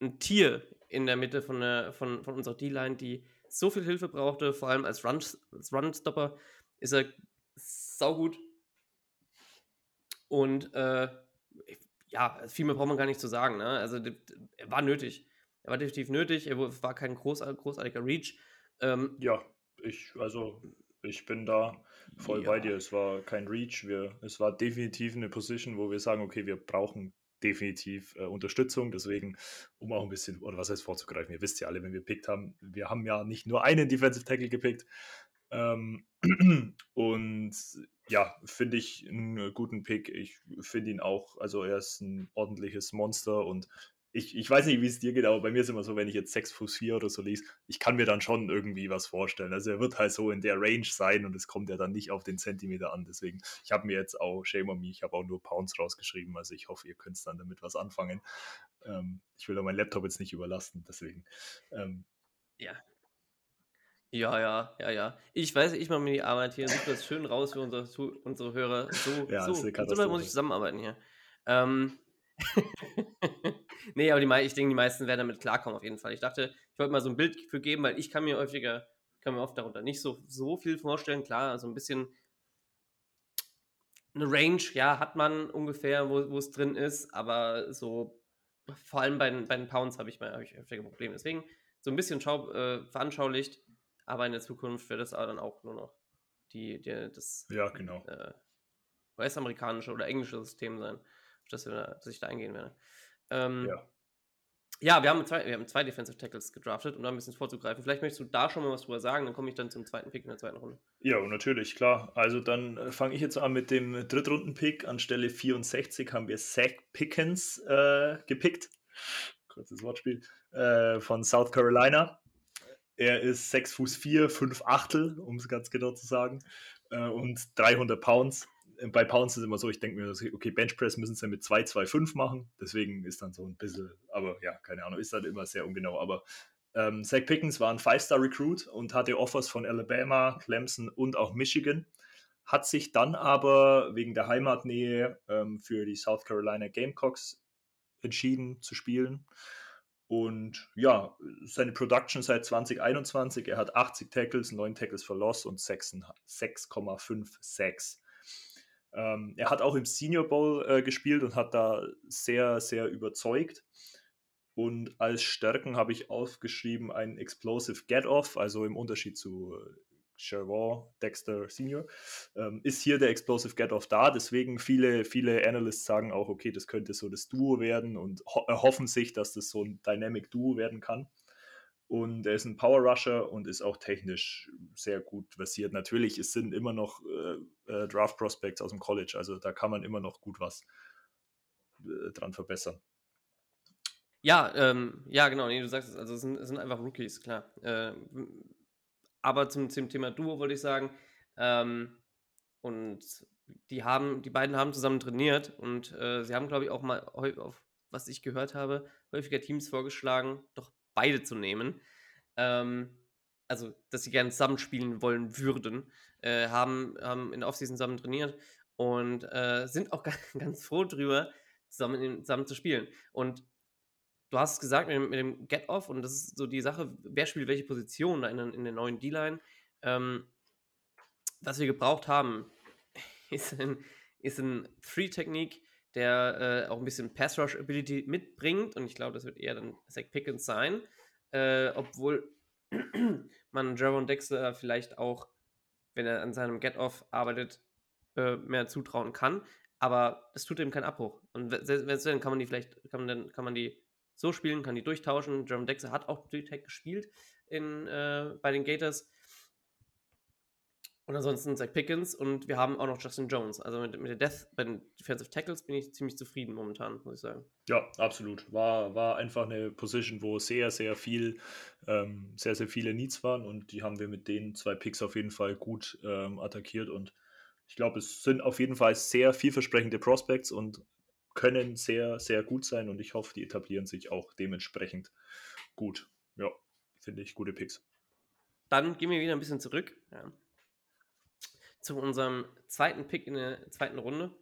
ein Tier in der Mitte von, der, von, von unserer D-Line, die so viel Hilfe brauchte, vor allem als, Run, als Run-Stopper ist er saugut. Und äh, ja, viel mehr braucht man gar nicht zu sagen. Ne? Also er war nötig. Er war definitiv nötig. Er war kein groß, großartiger Reach. Ähm, ja, ich, also ich bin da voll ja. bei dir. Es war kein Reach. Wir, es war definitiv eine Position, wo wir sagen, okay, wir brauchen definitiv äh, Unterstützung. Deswegen, um auch ein bisschen, oder was heißt vorzugreifen, ihr wisst ja alle, wenn wir pickt haben, wir haben ja nicht nur einen Defensive Tackle gepickt. Ähm, und ja, finde ich einen guten Pick. Ich finde ihn auch, also er ist ein ordentliches Monster und ich, ich weiß nicht, wie es dir geht, aber bei mir ist immer so, wenn ich jetzt 6 Fuß 4 oder so lese, ich kann mir dann schon irgendwie was vorstellen. Also er wird halt so in der Range sein und es kommt ja dann nicht auf den Zentimeter an. Deswegen, ich habe mir jetzt auch, shame on me, ich habe auch nur Pounds rausgeschrieben. Also ich hoffe, ihr könnt dann damit was anfangen. Ähm, ich will da meinen Laptop jetzt nicht überlasten, deswegen. Ähm, ja. Ja, ja, ja, ja. Ich weiß, ich mache mir die Arbeit hier, suche das schön raus für unsere, unsere Hörer. So, ja, so, so muss ich zusammenarbeiten hier. Ähm, nee, aber die, ich denke, die meisten werden damit klarkommen auf jeden Fall. Ich dachte, ich wollte mal so ein Bild für geben, weil ich kann mir häufiger, kann mir oft darunter nicht so, so viel vorstellen. Klar, also ein bisschen eine Range, ja, hat man ungefähr, wo, es drin ist, aber so vor allem bei den, bei den Pounds habe ich mal hab ich häufiger Probleme. Deswegen so ein bisschen schau, äh, veranschaulicht, aber in der Zukunft wird es dann auch nur noch die, die das ja, genau. äh, US-amerikanische oder englische System sein dass, wir, dass ich da eingehen werde. Ähm, ja. Ja, wir haben, zwei, wir haben zwei Defensive Tackles gedraftet, um da ein bisschen vorzugreifen. Vielleicht möchtest du da schon mal was drüber sagen, dann komme ich dann zum zweiten Pick in der zweiten Runde. Ja, natürlich, klar. Also dann äh, fange ich jetzt an mit dem Drittrunden-Pick. Anstelle 64 haben wir Zach Pickens äh, gepickt. Kurzes Wortspiel. Äh, von South Carolina. Er ist 6 Fuß 4, 5 Achtel, um es ganz genau zu sagen. Äh, und 300 Pounds bei Pounds ist es immer so, ich denke mir, okay, Benchpress müssen sie mit 2,25 machen, deswegen ist dann so ein bisschen, aber ja, keine Ahnung, ist dann immer sehr ungenau, aber ähm, Zach Pickens war ein Five-Star-Recruit und hatte Offers von Alabama, Clemson und auch Michigan, hat sich dann aber wegen der Heimatnähe ähm, für die South Carolina Gamecocks entschieden zu spielen. Und ja, seine Production seit 2021, er hat 80 Tackles, 9 Tackles for Loss und 6,5 Sacks. Ähm, er hat auch im Senior Bowl äh, gespielt und hat da sehr, sehr überzeugt. Und als Stärken habe ich aufgeschrieben ein Explosive Get-Off, also im Unterschied zu äh, Dexter Senior, ähm, ist hier der Explosive Get-Off da. Deswegen viele, viele Analysts sagen auch, okay, das könnte so das Duo werden und ho erhoffen sich, dass das so ein Dynamic Duo werden kann. Und er ist ein Power Rusher und ist auch technisch sehr gut versiert. Natürlich, es sind immer noch äh, äh, Draft Prospects aus dem College, also da kann man immer noch gut was äh, dran verbessern. Ja, ähm, ja, genau, nee, du sagst es, also es sind, es sind einfach Rookies, klar. Äh, aber zum, zum Thema Duo wollte ich sagen, ähm, und die haben, die beiden haben zusammen trainiert und äh, sie haben, glaube ich, auch mal, auf was ich gehört habe, häufiger Teams vorgeschlagen, doch beide zu nehmen. Ähm, also, dass sie gerne zusammenspielen wollen würden, äh, haben, haben in der Offseason zusammen trainiert und äh, sind auch ganz froh drüber, zusammen, zusammen zu spielen. Und du hast es gesagt mit dem, dem Get-Off und das ist so die Sache, wer spielt welche Position in, in der neuen D-Line. Ähm, was wir gebraucht haben, ist ein, ist ein Three-Technik, der äh, auch ein bisschen Pass-Rush-Ability mitbringt und ich glaube, das wird eher dann Zach Pickens sein, äh, obwohl man Jaron Dexter vielleicht auch, wenn er an seinem Get-Off arbeitet, äh, mehr zutrauen kann. Aber es tut ihm keinen Abbruch. Und dann kann man die vielleicht, kann man dann, kann man die so spielen, kann die durchtauschen. Jaron Dexter hat auch Tech gespielt in, äh, bei den Gators. Und ansonsten Zach Pickens und wir haben auch noch Justin Jones. Also mit, mit der Death bei den Defensive Tackles bin ich ziemlich zufrieden momentan, muss ich sagen. Ja, absolut. War, war einfach eine Position, wo sehr, sehr viel, ähm, sehr, sehr viele Needs waren und die haben wir mit den zwei Picks auf jeden Fall gut ähm, attackiert und ich glaube, es sind auf jeden Fall sehr vielversprechende Prospects und können sehr, sehr gut sein und ich hoffe, die etablieren sich auch dementsprechend gut. Ja, finde ich gute Picks. Dann gehen wir wieder ein bisschen zurück. Ja zu unserem zweiten Pick in der zweiten Runde.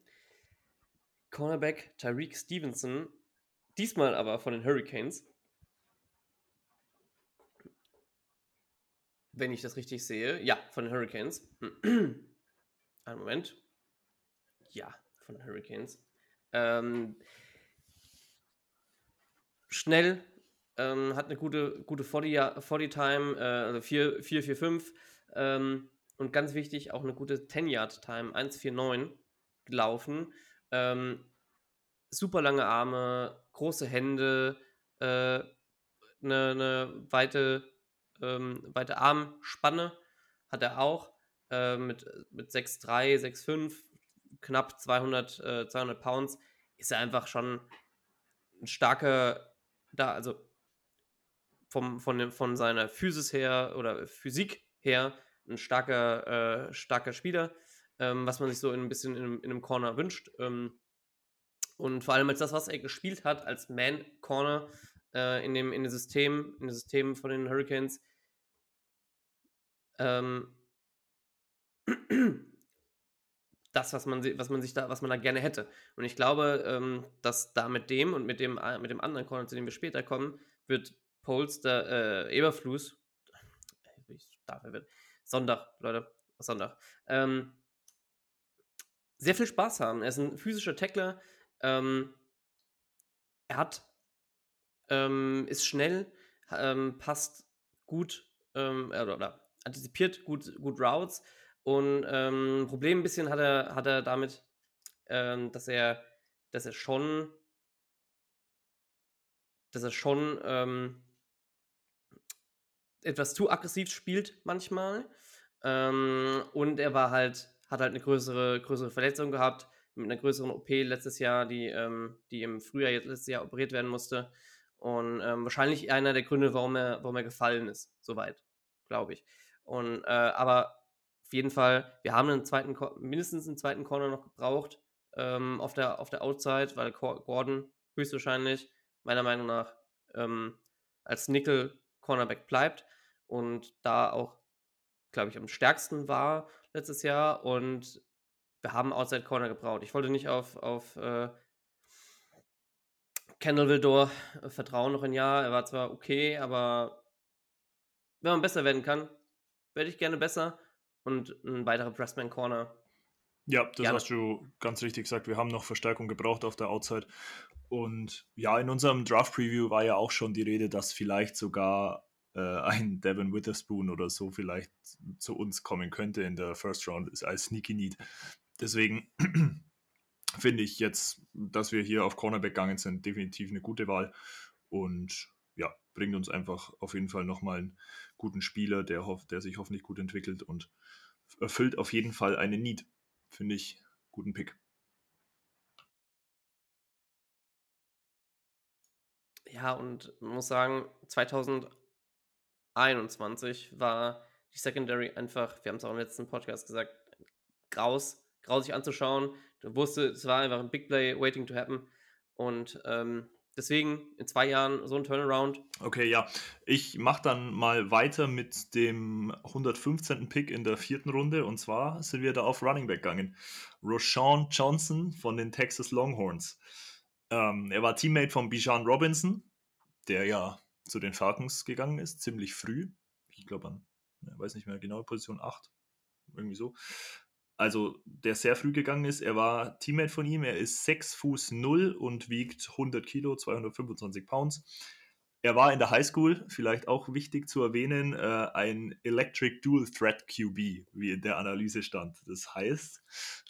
Cornerback Tyreek Stevenson, diesmal aber von den Hurricanes. Wenn ich das richtig sehe. Ja, von den Hurricanes. Einen Moment. Ja, von den Hurricanes. Ähm, schnell, ähm, hat eine gute, gute 40-Time, äh, also 4-4-5. Ähm, und ganz wichtig, auch eine gute 10-Yard-Time, 1,49 gelaufen. Ähm, super lange Arme, große Hände, äh, eine, eine weite, ähm, weite Armspanne hat er auch äh, mit, mit 6,3, 6,5, knapp 200, äh, 200 Pounds. Ist er einfach schon ein starker, da, also vom, von, von seiner Physis her oder Physik her ein starker, äh, starker Spieler, ähm, was man sich so ein bisschen in, in einem Corner wünscht. Ähm, und vor allem als das, was er gespielt hat, als Man-Corner äh, in, dem, in dem System, in dem System von den Hurricanes, ähm, das, was man, was man sich da, was man da gerne hätte. Und ich glaube, ähm, dass da mit dem und mit dem, äh, mit dem anderen Corner, zu dem wir später kommen, wird Polster, äh, Eberflus, ich darf wird, Sonntag, Leute. Sonntag. Ähm, sehr viel Spaß haben. Er ist ein physischer Tackler. Ähm, er hat, ähm, ist schnell, ähm, passt gut ähm, oder, oder, antizipiert gut, gut Routes. Und ähm, Problem ein bisschen hat er, hat er damit, ähm, dass er, dass er schon, dass er schon etwas zu aggressiv spielt manchmal. Ähm, und er war halt, hat halt eine größere, größere Verletzung gehabt, mit einer größeren OP letztes Jahr, die, ähm, die im Frühjahr jetzt letztes Jahr operiert werden musste. Und ähm, wahrscheinlich einer der Gründe, warum er, warum er gefallen ist, soweit, glaube ich. Und äh, aber auf jeden Fall, wir haben einen zweiten, mindestens einen zweiten Corner noch gebraucht ähm, auf, der, auf der Outside, weil Gordon höchstwahrscheinlich, meiner Meinung nach, ähm, als Nickel Cornerback bleibt und da auch, glaube ich, am stärksten war letztes Jahr. Und wir haben Outside Corner gebraucht. Ich wollte nicht auf, auf äh, Kendall Vildor äh, vertrauen noch ein Jahr. Er war zwar okay, aber wenn man besser werden kann, werde ich gerne besser. Und ein weiterer Pressman Corner. Ja, das gerne. hast du ganz richtig gesagt. Wir haben noch Verstärkung gebraucht auf der Outside. Und ja, in unserem Draft Preview war ja auch schon die Rede, dass vielleicht sogar äh, ein Devin Witherspoon oder so vielleicht zu uns kommen könnte in der First Round ist als Sneaky Need. Deswegen finde ich jetzt, dass wir hier auf Cornerback gegangen sind, definitiv eine gute Wahl und ja, bringt uns einfach auf jeden Fall nochmal einen guten Spieler, der, hoff, der sich hoffentlich gut entwickelt und erfüllt auf jeden Fall eine Need. Finde ich guten Pick. Ja, und man muss sagen, 2000 21 war die Secondary einfach, wir haben es auch im letzten Podcast gesagt, graus, grausig anzuschauen. Du wusstest, es war einfach ein Big Play waiting to happen. Und ähm, deswegen in zwei Jahren so ein Turnaround. Okay, ja. Ich mache dann mal weiter mit dem 115. Pick in der vierten Runde. Und zwar sind wir da auf Running Back gegangen. Roshan Johnson von den Texas Longhorns. Ähm, er war Teammate von Bijan Robinson, der ja zu den Falcons gegangen ist, ziemlich früh. Ich glaube an, ich weiß nicht mehr genau, Position 8, irgendwie so. Also, der sehr früh gegangen ist. Er war Teammate von ihm. Er ist 6 Fuß 0 und wiegt 100 Kilo, 225 Pounds. Er war in der Highschool, vielleicht auch wichtig zu erwähnen, äh, ein Electric Dual Threat QB, wie in der Analyse stand. Das heißt,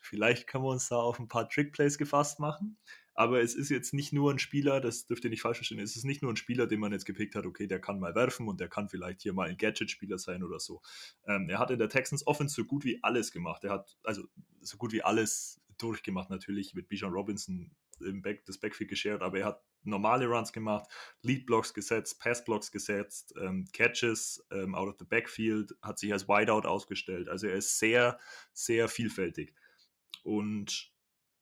vielleicht können wir uns da auf ein paar Trickplays gefasst machen. Aber es ist jetzt nicht nur ein Spieler, das dürft ihr nicht falsch verstehen, es ist nicht nur ein Spieler, den man jetzt gepickt hat, okay, der kann mal werfen und der kann vielleicht hier mal ein Gadget-Spieler sein oder so. Ähm, er hat in der Texans Offense so gut wie alles gemacht. Er hat also so gut wie alles durchgemacht, natürlich mit Bijan Robinson im Back, das Backfield geshared, aber er hat normale Runs gemacht, Lead-Blocks gesetzt, Pass-Blocks gesetzt, ähm, Catches ähm, out of the Backfield, hat sich als Wideout ausgestellt. Also er ist sehr, sehr vielfältig. Und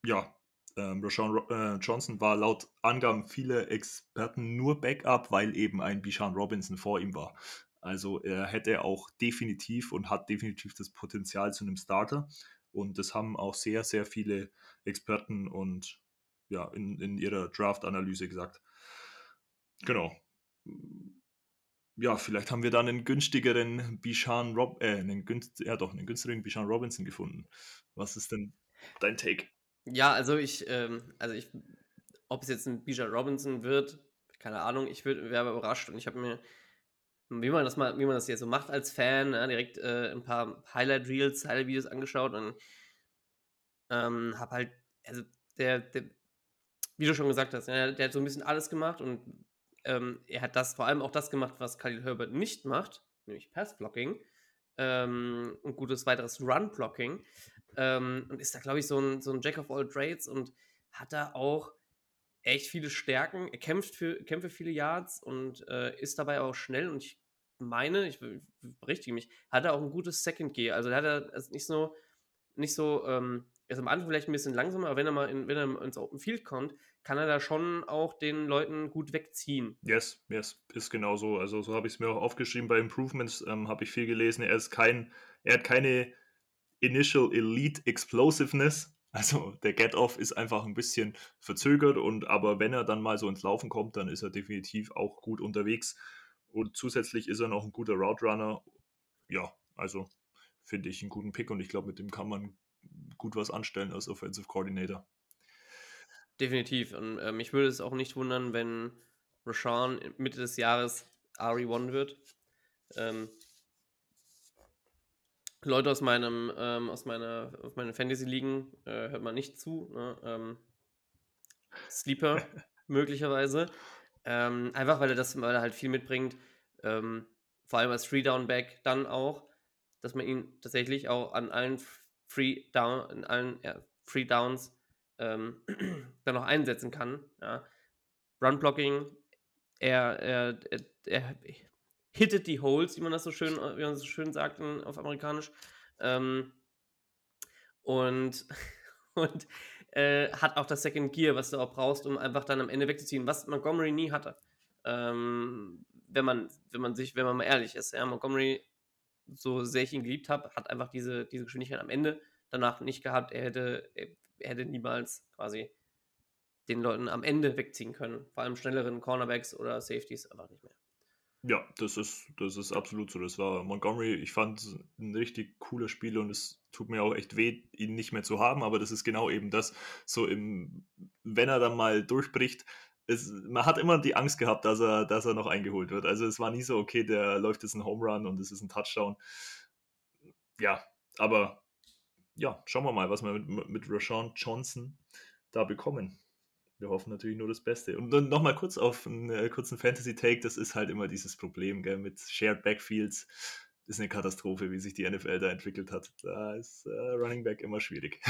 ja, ähm, Rashawn äh, Johnson war laut Angaben vieler Experten nur Backup, weil eben ein Bishan Robinson vor ihm war. Also er hätte auch definitiv und hat definitiv das Potenzial zu einem Starter. Und das haben auch sehr, sehr viele Experten und ja, in, in ihrer Draft-Analyse gesagt. Genau. Ja, vielleicht haben wir dann einen günstigeren Bishan Rob, äh, einen günst, ja doch, einen günstigeren Bishan Robinson gefunden. Was ist denn dein Take? Ja, also ich, ähm, also ich, ob es jetzt ein Bijan Robinson wird, keine Ahnung, ich wäre überrascht und ich habe mir, wie man das mal, wie man das jetzt so macht als Fan, ja, direkt äh, ein paar Highlight Reels, Highlight Videos angeschaut und ähm, habe halt, also der, der, wie du schon gesagt hast, ja, der hat so ein bisschen alles gemacht und ähm, er hat das vor allem auch das gemacht, was Khalil Herbert nicht macht, nämlich Pass-Blocking ähm, und gutes weiteres Run-Blocking. Ähm, und ist da, glaube ich, so ein, so ein Jack of all Trades und hat da auch echt viele Stärken. Er kämpft für, kämpft für viele Yards und äh, ist dabei auch schnell. Und ich meine, ich berichtige mich, hat er auch ein gutes Second Gear. Also hat er also nicht so, nicht so, ähm, er ist am Anfang vielleicht ein bisschen langsamer, aber wenn er mal in, wenn er ins Open Field kommt, kann er da schon auch den Leuten gut wegziehen. Yes, yes, ist genau so. Also so habe ich es mir auch aufgeschrieben bei Improvements, ähm, habe ich viel gelesen. Er ist kein, er hat keine Initial Elite Explosiveness. Also der Get-Off ist einfach ein bisschen verzögert und aber wenn er dann mal so ins Laufen kommt, dann ist er definitiv auch gut unterwegs. Und zusätzlich ist er noch ein guter Route Runner. Ja, also finde ich einen guten Pick und ich glaube, mit dem kann man gut was anstellen als Offensive Coordinator. Definitiv. Und äh, mich würde es auch nicht wundern, wenn Rashawn Mitte des Jahres RE1 wird. Ähm, Leute aus meinem, ähm, aus meiner, aus meinen Fantasy-Ligen äh, hört man nicht zu. Ne? Ähm, Sleeper möglicherweise. Ähm, einfach weil er das, weil er halt viel mitbringt. Ähm, vor allem als Three-Down-Back dann auch, dass man ihn tatsächlich auch an allen Free Down, in allen ja, Free Downs ähm, dann noch einsetzen kann. Ja. Run-Blocking, er, er, er, er hittet die Holes, wie man das so schön, wie man so schön sagt in, auf Amerikanisch. Ähm, und und äh, hat auch das Second Gear, was du auch brauchst, um einfach dann am Ende wegzuziehen, was Montgomery nie hatte. Ähm, wenn man, wenn man sich, wenn man mal ehrlich ist, ja, Montgomery, so sehr ich ihn geliebt habe, hat einfach diese, diese Geschwindigkeit am Ende danach nicht gehabt. Er hätte, er hätte niemals quasi den Leuten am Ende wegziehen können. Vor allem schnelleren Cornerbacks oder Safeties einfach nicht mehr. Ja, das ist, das ist absolut so. Das war Montgomery. Ich fand ein richtig cooler Spieler und es tut mir auch echt weh, ihn nicht mehr zu haben, aber das ist genau eben das. So im, wenn er dann mal durchbricht, es, man hat immer die Angst gehabt, dass er, dass er noch eingeholt wird. Also es war nie so, okay, der läuft jetzt ein Home Run und es ist ein Touchdown. Ja, aber ja, schauen wir mal, was wir mit, mit Rashawn Johnson da bekommen wir hoffen natürlich nur das Beste. Und dann nochmal kurz auf einen äh, kurzen Fantasy-Take, das ist halt immer dieses Problem gell, mit Shared Backfields. Ist eine Katastrophe, wie sich die NFL da entwickelt hat. Da ist äh, Running Back immer schwierig.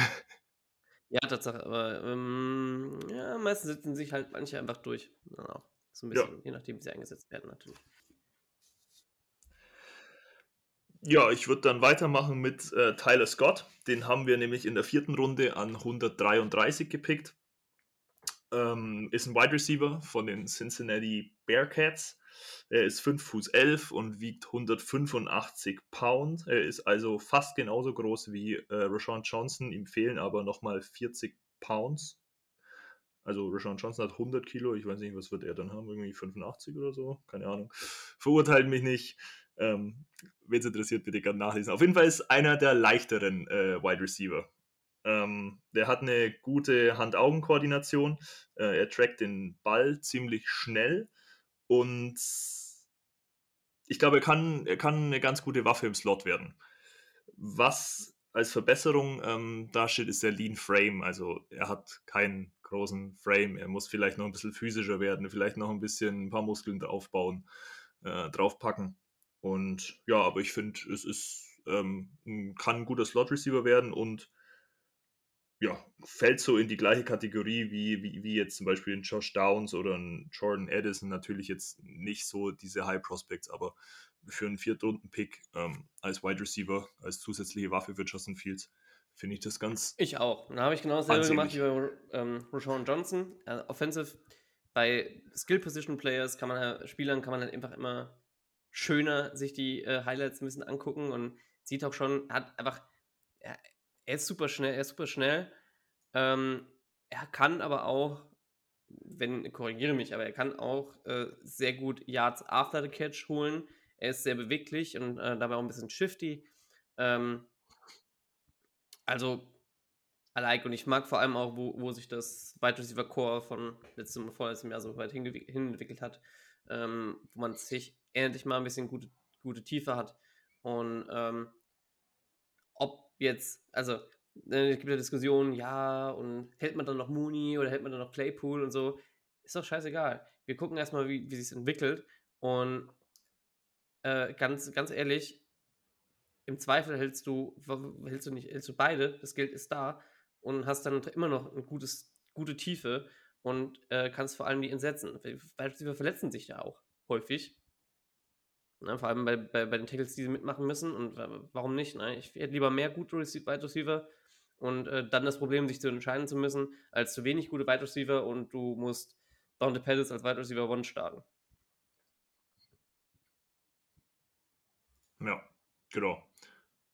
Ja, Tatsache, aber ähm, ja, meistens sitzen sich halt manche einfach durch. Genau. So ein bisschen, ja. je nachdem, wie sie eingesetzt werden, natürlich. Ja, ich würde dann weitermachen mit äh, Tyler Scott. Den haben wir nämlich in der vierten Runde an 133 gepickt. Ähm, ist ein Wide Receiver von den Cincinnati Bearcats. Er ist 5 Fuß 11 und wiegt 185 Pound. Er ist also fast genauso groß wie äh, Rashawn Johnson. Ihm fehlen aber nochmal 40 Pounds. Also Rashawn Johnson hat 100 Kilo. Ich weiß nicht, was wird er dann haben? Irgendwie 85 oder so? Keine Ahnung. Verurteilt mich nicht. Ähm, Wenn es interessiert, bitte gerne nachlesen. Auf jeden Fall ist einer der leichteren äh, Wide Receiver. Ähm, der hat eine gute Hand-Augen-Koordination. Äh, er trackt den Ball ziemlich schnell und ich glaube, er kann, er kann eine ganz gute Waffe im Slot werden. Was als Verbesserung ähm, dasteht, ist der Lean Frame. Also er hat keinen großen Frame. Er muss vielleicht noch ein bisschen physischer werden, vielleicht noch ein bisschen ein paar Muskeln draufbauen, äh, draufpacken. Und ja, aber ich finde, es ist, ähm, kann ein guter Slot-Receiver werden und ja, fällt so in die gleiche Kategorie wie, wie, wie jetzt zum Beispiel ein Josh Downs oder ein Jordan Addison. Natürlich jetzt nicht so diese High Prospects, aber für einen Viertrunden-Pick ähm, als Wide Receiver, als zusätzliche Waffe für Justin Fields, finde ich das ganz. Ich auch. Da habe ich genau dasselbe gemacht wie bei ähm, Rashawn Johnson. Also offensive, bei Skill-Position-Players kann man halt, Spielern kann man halt einfach immer schöner sich die äh, Highlights ein bisschen angucken und sieht auch schon, hat einfach, er, er ist super schnell, er ist super schnell. Ähm, er kann aber auch, wenn, korrigiere mich, aber er kann auch äh, sehr gut Yards after the catch holen. Er ist sehr beweglich und äh, dabei auch ein bisschen shifty. Ähm, also, I like und ich mag vor allem auch, wo, wo sich das Wide Receiver Core von letztem, vorletztem Jahr so weit hinentwickelt hat, ähm, wo man sich endlich mal ein bisschen gute, gute Tiefe hat. Und ähm, jetzt, also ne, es gibt ja Diskussionen, ja, und hält man dann noch Mooney oder hält man dann noch Claypool und so, ist doch scheißegal. Wir gucken erstmal, wie, wie sich entwickelt und äh, ganz, ganz ehrlich, im Zweifel hältst du, hältst du nicht, hältst du beide, das Geld ist da und hast dann immer noch eine gutes, gute Tiefe und äh, kannst vor allem die entsetzen. Weil sie verletzen sich ja auch häufig. Ne, vor allem bei, bei, bei den Tackles, die sie mitmachen müssen. Und warum nicht? Ne? Ich hätte lieber mehr gute Wide Receiver und äh, dann das Problem, sich zu entscheiden zu müssen, als zu wenig gute Wide Receiver und du musst Dante Pettis als Wide Receiver One starten. Ja, genau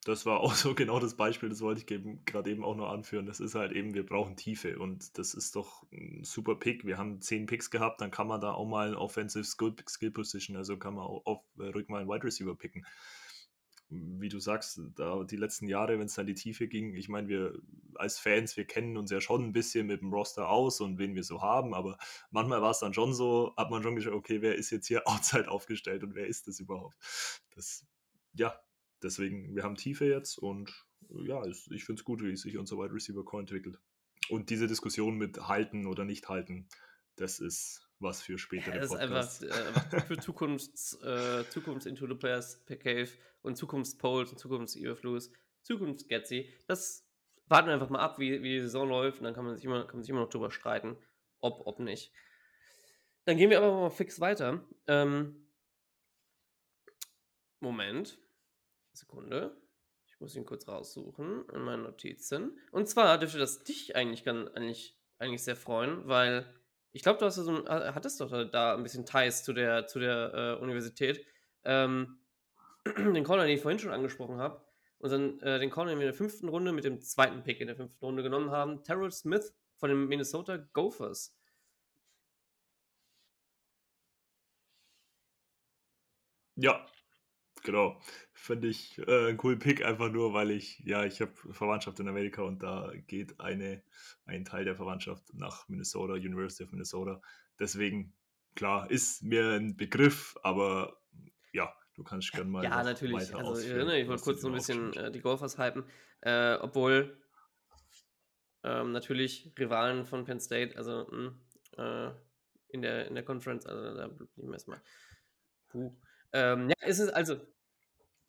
das war auch so genau das Beispiel, das wollte ich gerade eben auch noch anführen. Das ist halt eben, wir brauchen Tiefe und das ist doch ein super Pick. Wir haben zehn Picks gehabt, dann kann man da auch mal ein Offensive Skill, Skill Position, also kann man auch auf, äh, ruhig mal einen Wide Receiver picken. Wie du sagst, da die letzten Jahre, wenn es dann die Tiefe ging, ich meine, wir als Fans, wir kennen uns ja schon ein bisschen mit dem Roster aus und wen wir so haben, aber manchmal war es dann schon so, hat man schon geschaut, okay, wer ist jetzt hier outside aufgestellt und wer ist das überhaupt? Das, ja, deswegen, wir haben Tiefe jetzt und ja, ich finde es gut, wie sich unser Wide Receiver Core entwickelt. Und diese Diskussion mit halten oder nicht halten, das ist was für spätere ja, das Podcasts. ist einfach, äh, für Zukunfts, äh, Zukunfts Into the Players per Cave und Zukunftspolls und Zukunfts Earflues, Zukunfts Gatsy. Das warten wir einfach mal ab, wie, wie die Saison läuft und dann kann man sich immer, kann man sich immer noch drüber streiten, ob, ob nicht. Dann gehen wir aber mal fix weiter. Ähm, Moment. Sekunde. Ich muss ihn kurz raussuchen in meinen Notizen. Und zwar dürfte das dich eigentlich, kann, eigentlich, eigentlich sehr freuen, weil ich glaube, du hast so ein, hattest doch da ein bisschen Ties zu der, zu der äh, Universität. Ähm, den Corner, den ich vorhin schon angesprochen habe, unseren, äh, den Corner, den wir in der fünften Runde mit dem zweiten Pick in der fünften Runde genommen haben, Terrell Smith von den Minnesota Gophers. Ja, Genau. Finde ich äh, einen coolen Pick, einfach nur, weil ich, ja, ich habe Verwandtschaft in Amerika und da geht eine, ein Teil der Verwandtschaft nach Minnesota, University of Minnesota. Deswegen, klar, ist mir ein Begriff, aber ja, du kannst gerne mal. Ja, natürlich. Also, ne, ich wollte kurz so ein bisschen äh, die Golfers hypen, äh, obwohl ähm, natürlich Rivalen von Penn State, also mh, hm, äh, in, der, in der Conference, also da blieb ich erstmal. Puh. Ähm, ja, ist es also.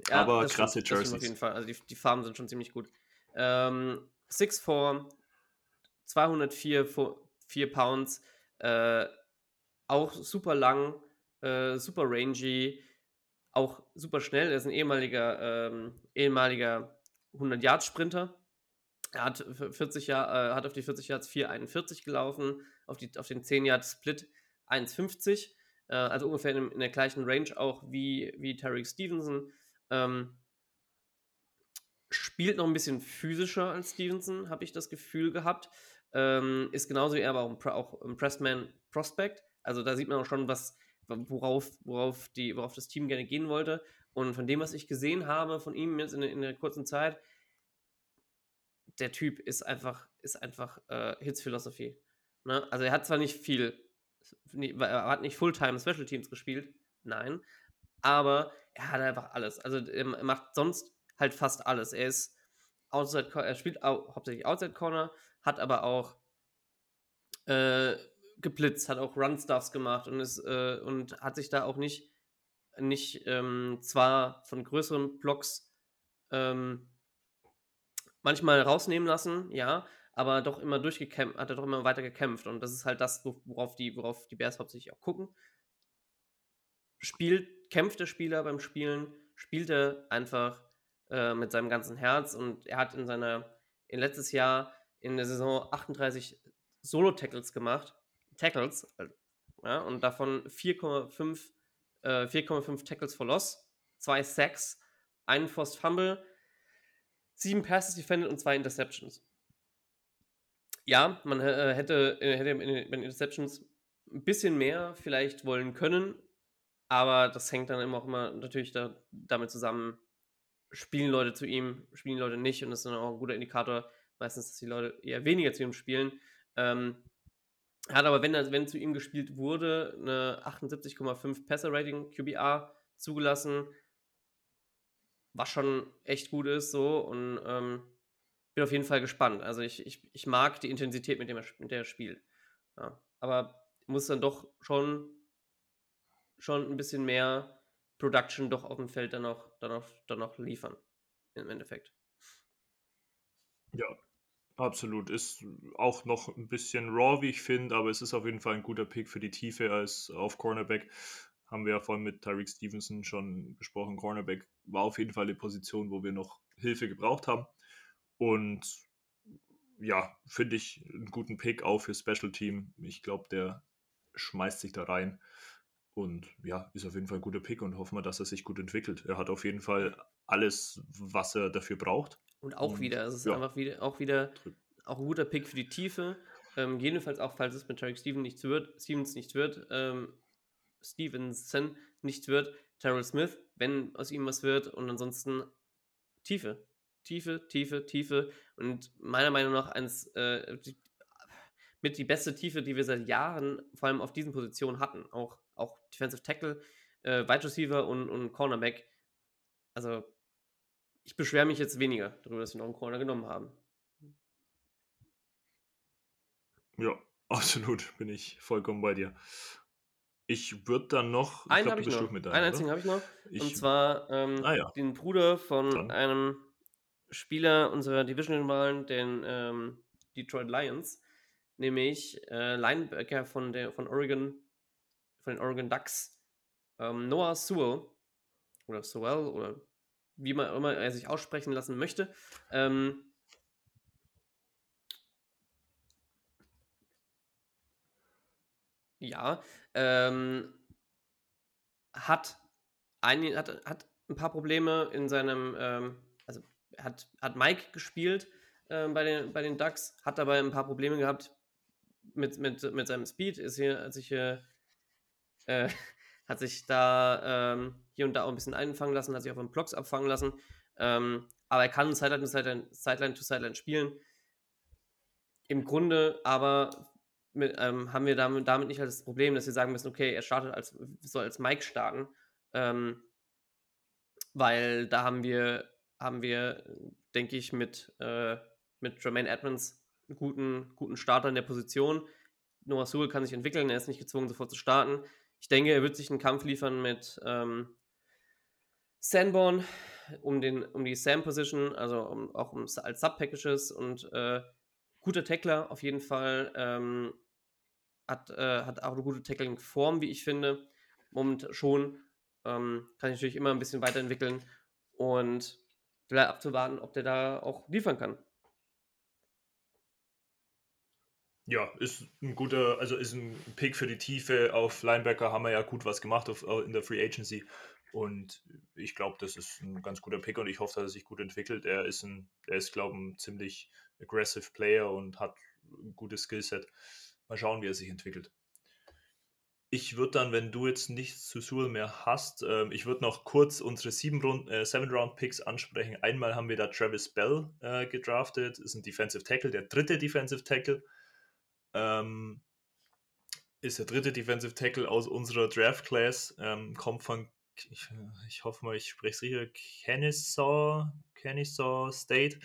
Ja, aber krasse stimmt, Jerseys. auf jeden Fall. Also die, die Farben sind schon ziemlich gut. Ähm, 6'4, 204 4 Pounds, äh, auch super lang, äh, super rangy, auch super schnell. Er ist ein ehemaliger, ähm, ehemaliger 100-Yard-Sprinter. Er hat 40 Jahr, äh, hat auf die 40 Yards 4,41 gelaufen, auf, die, auf den 10 Yard Split 1,50. Äh, also ungefähr in, in, der gleichen Range auch wie, wie Tarek Stevenson. Ähm, spielt noch ein bisschen physischer als Stevenson, habe ich das Gefühl gehabt. Ähm, ist genauso wie er aber auch ein, auch ein Pressman Prospect. Also da sieht man auch schon, was, worauf, worauf, die, worauf das Team gerne gehen wollte. Und von dem, was ich gesehen habe von ihm jetzt in, in der kurzen Zeit, der Typ ist einfach, ist einfach äh, Hits Philosophy. Ne? Also er hat zwar nicht viel, er hat nicht Fulltime Special Teams gespielt, nein, aber er hat einfach alles. Also er macht sonst halt fast alles. Er ist Outside, er spielt auch, hauptsächlich Outside Corner, hat aber auch äh, geblitzt, hat auch Run-Stuffs gemacht und, ist, äh, und hat sich da auch nicht, nicht ähm, zwar von größeren Blocks ähm, manchmal rausnehmen lassen, ja, aber doch immer durchgekämpft, hat er doch immer weiter gekämpft und das ist halt das, worauf die, worauf die Bears hauptsächlich auch gucken. Spielt, kämpft der Spieler beim Spielen, spielt er einfach äh, mit seinem ganzen Herz und er hat in seiner, in letztes Jahr in der Saison 38 Solo-Tackles gemacht, Tackles, ja, und davon 4,5 äh, 4,5 Tackles for Loss, zwei Sacks, einen Forced Fumble, sieben Passes defended und zwei Interceptions. Ja, man äh, hätte, äh, hätte den Interceptions ein bisschen mehr vielleicht wollen können, aber das hängt dann immer auch immer natürlich da, damit zusammen, spielen Leute zu ihm, spielen Leute nicht und das ist dann auch ein guter Indikator, meistens, dass die Leute eher weniger zu ihm spielen. Ähm, hat aber, wenn, wenn zu ihm gespielt wurde, eine 78,5 Passer-Rating QBR zugelassen, was schon echt gut ist so und ähm, bin auf jeden Fall gespannt. Also ich, ich, ich mag die Intensität, mit, dem er, mit er spielt. Ja. Aber muss dann doch schon, schon ein bisschen mehr Production doch auf dem Feld dann noch, dann noch, dann noch liefern. Im Endeffekt. Ja, absolut. Ist auch noch ein bisschen raw, wie ich finde, aber es ist auf jeden Fall ein guter Pick für die Tiefe als auf Cornerback. Haben wir ja vorhin mit Tyreek Stevenson schon besprochen. Cornerback war auf jeden Fall die Position, wo wir noch Hilfe gebraucht haben. Und ja, finde ich einen guten Pick auch für Special Team. Ich glaube, der schmeißt sich da rein. Und ja, ist auf jeden Fall ein guter Pick und hoffen wir, dass er sich gut entwickelt. Er hat auf jeden Fall alles, was er dafür braucht. Und auch und, wieder, es ist ja. einfach wieder, auch wieder auch ein guter Pick für die Tiefe. Ähm, jedenfalls auch, falls es mit Tarek Stevens nichts wird, Stevens nicht wird, ähm, Stevenson nichts wird, Terrell Smith, wenn aus ihm was wird und ansonsten Tiefe. Tiefe, Tiefe, Tiefe und meiner Meinung nach eins, äh, die, mit die beste Tiefe, die wir seit Jahren vor allem auf diesen Positionen hatten. Auch, auch Defensive Tackle, äh, Wide Receiver und, und Cornerback. Also, ich beschwere mich jetzt weniger darüber, dass wir noch einen Corner genommen haben. Ja, absolut, bin ich vollkommen bei dir. Ich würde dann noch. Ich einen habe ich noch. Mit einen einzigen habe ich noch. Ich, und zwar ähm, ah, ja. den Bruder von dann. einem Spieler unserer Division-Wahlen, den ähm, Detroit Lions nämlich äh, Linebacker von, der, von Oregon, von den Oregon Ducks, ähm, Noah Sewell, oder Sewell, oder wie man immer er sich aussprechen lassen möchte. Ähm, ja, ähm, hat, ein, hat, hat ein paar Probleme in seinem, ähm, hat, hat Mike gespielt äh, bei, den, bei den Ducks, hat dabei ein paar Probleme gehabt, mit, mit, mit seinem Speed ist hier, hat sich hier, äh, hat sich da ähm, hier und da auch ein bisschen einfangen lassen, hat sich auf den Blocks abfangen lassen. Ähm, aber er kann Sideline to Sideline, Sideline to Sideline spielen. Im Grunde aber mit, ähm, haben wir damit, damit nicht halt das Problem, dass wir sagen müssen, okay, er startet als, soll als Mike starten. Ähm, weil da haben wir, haben wir, denke ich, mit, äh, mit Jermaine Edmonds einen guten, guten Starter in der Position. Noah Sewell kann sich entwickeln, er ist nicht gezwungen, sofort zu starten. Ich denke, er wird sich einen Kampf liefern mit ähm, Sanborn um, den, um die Sam-Position, also um, auch um, als Sub-Packages und äh, guter Tackler auf jeden Fall. Ähm, hat, äh, hat auch eine gute Tackling-Form, wie ich finde. Moment schon Ähm, kann sich natürlich immer ein bisschen weiterentwickeln und vielleicht abzuwarten, ob der da auch liefern kann. Ja, ist ein guter, also ist ein Pick für die Tiefe. Auf Linebacker haben wir ja gut was gemacht auf, in der Free Agency. Und ich glaube, das ist ein ganz guter Pick und ich hoffe, dass er sich gut entwickelt. Er ist ein, er ist, glaube ich, ein ziemlich aggressive Player und hat ein gutes Skillset. Mal schauen, wie er sich entwickelt. Ich würde dann, wenn du jetzt nichts zu Sewell mehr hast, äh, ich würde noch kurz unsere sieben Rund, äh, Seven Round Picks ansprechen. Einmal haben wir da Travis Bell äh, gedraftet, ist ein Defensive Tackle, der dritte Defensive Tackle. Ähm, ist der dritte Defensive Tackle aus unserer Draft Class, ähm, kommt von, ich, ich, hoffe mal, ich spreche es richtig, Kennesaw, Kennesaw State.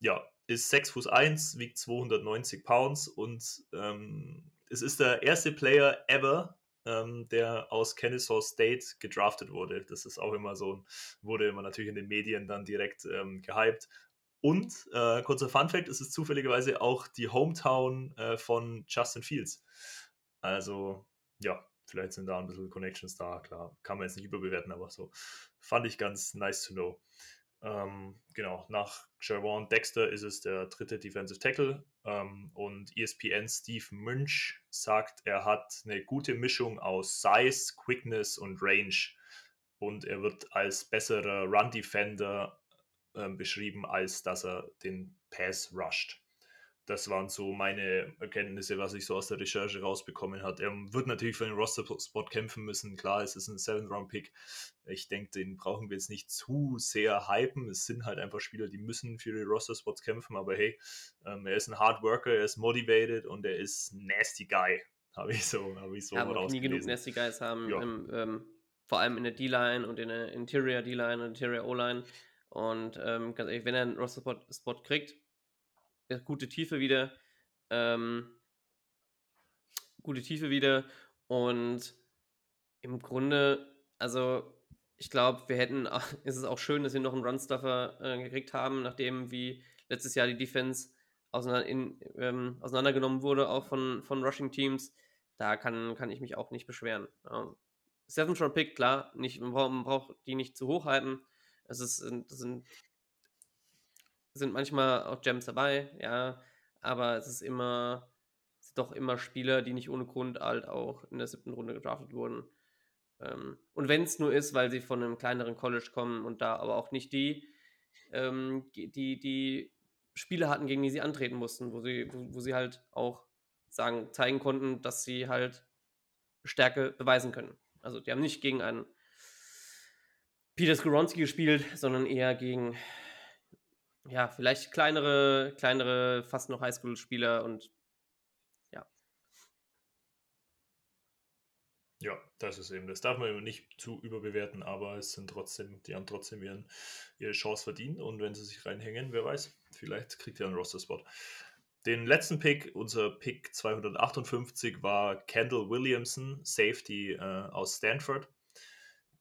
Ja, ist 6 Fuß 1, wiegt 290 Pounds und ähm, es ist der erste Player ever, ähm, der aus Kennesaw State gedraftet wurde. Das ist auch immer so, wurde immer natürlich in den Medien dann direkt ähm, gehypt. Und äh, kurzer Fun Fact: Es ist zufälligerweise auch die Hometown äh, von Justin Fields. Also, ja, vielleicht sind da ein bisschen Connections da, klar. Kann man jetzt nicht überbewerten, aber so fand ich ganz nice to know. Ähm, genau, nach Jervon Dexter ist es der dritte Defensive Tackle. Ähm, und ESPN Steve Münch sagt, er hat eine gute Mischung aus Size, Quickness und Range. Und er wird als besserer Run Defender äh, beschrieben, als dass er den Pass rusht das waren so meine Erkenntnisse, was ich so aus der Recherche rausbekommen habe. Er wird natürlich für den Roster-Spot kämpfen müssen. Klar, es ist ein Seven-Round-Pick. Ich denke, den brauchen wir jetzt nicht zu sehr hypen. Es sind halt einfach Spieler, die müssen für die Roster-Spots kämpfen. Aber hey, ähm, er ist ein Hard Worker, er ist motivated und er ist ein Nasty Guy. Habe ich so, habe ich so ja, rausgelesen. nie genug Nasty Guys haben, ja. im, ähm, vor allem in der D-Line und in der Interior D-Line und Interior O-Line. Und ähm, ganz ehrlich, wenn er einen Roster-Spot kriegt, gute Tiefe wieder. Ähm, gute Tiefe wieder. Und im Grunde, also ich glaube, wir hätten, ist es auch schön, dass wir noch einen Runstuffer äh, gekriegt haben, nachdem wie letztes Jahr die Defense auseinander, in, ähm, auseinandergenommen wurde, auch von, von Rushing Teams. Da kann, kann ich mich auch nicht beschweren. Ja. Seventh Round Pick, klar, nicht, man, braucht, man braucht die nicht zu hoch halten. Es ist, das sind sind manchmal auch Gems dabei, ja, aber es ist immer, es sind doch immer Spieler, die nicht ohne Grund halt auch in der siebten Runde gedraftet wurden. Ähm, und wenn es nur ist, weil sie von einem kleineren College kommen und da aber auch nicht die, ähm, die, die Spiele hatten, gegen die sie antreten mussten, wo sie, wo, wo sie halt auch sagen, zeigen konnten, dass sie halt Stärke beweisen können. Also die haben nicht gegen einen Peter Skoronski gespielt, sondern eher gegen ja, vielleicht kleinere, kleinere, fast noch Highschool-Spieler und ja. Ja, das ist eben, das darf man nicht zu überbewerten, aber es sind trotzdem, die haben trotzdem ihren, ihre Chance verdient und wenn sie sich reinhängen, wer weiß, vielleicht kriegt ihr einen Roster-Spot. Den letzten Pick, unser Pick 258, war Kendall Williamson, Safety äh, aus Stanford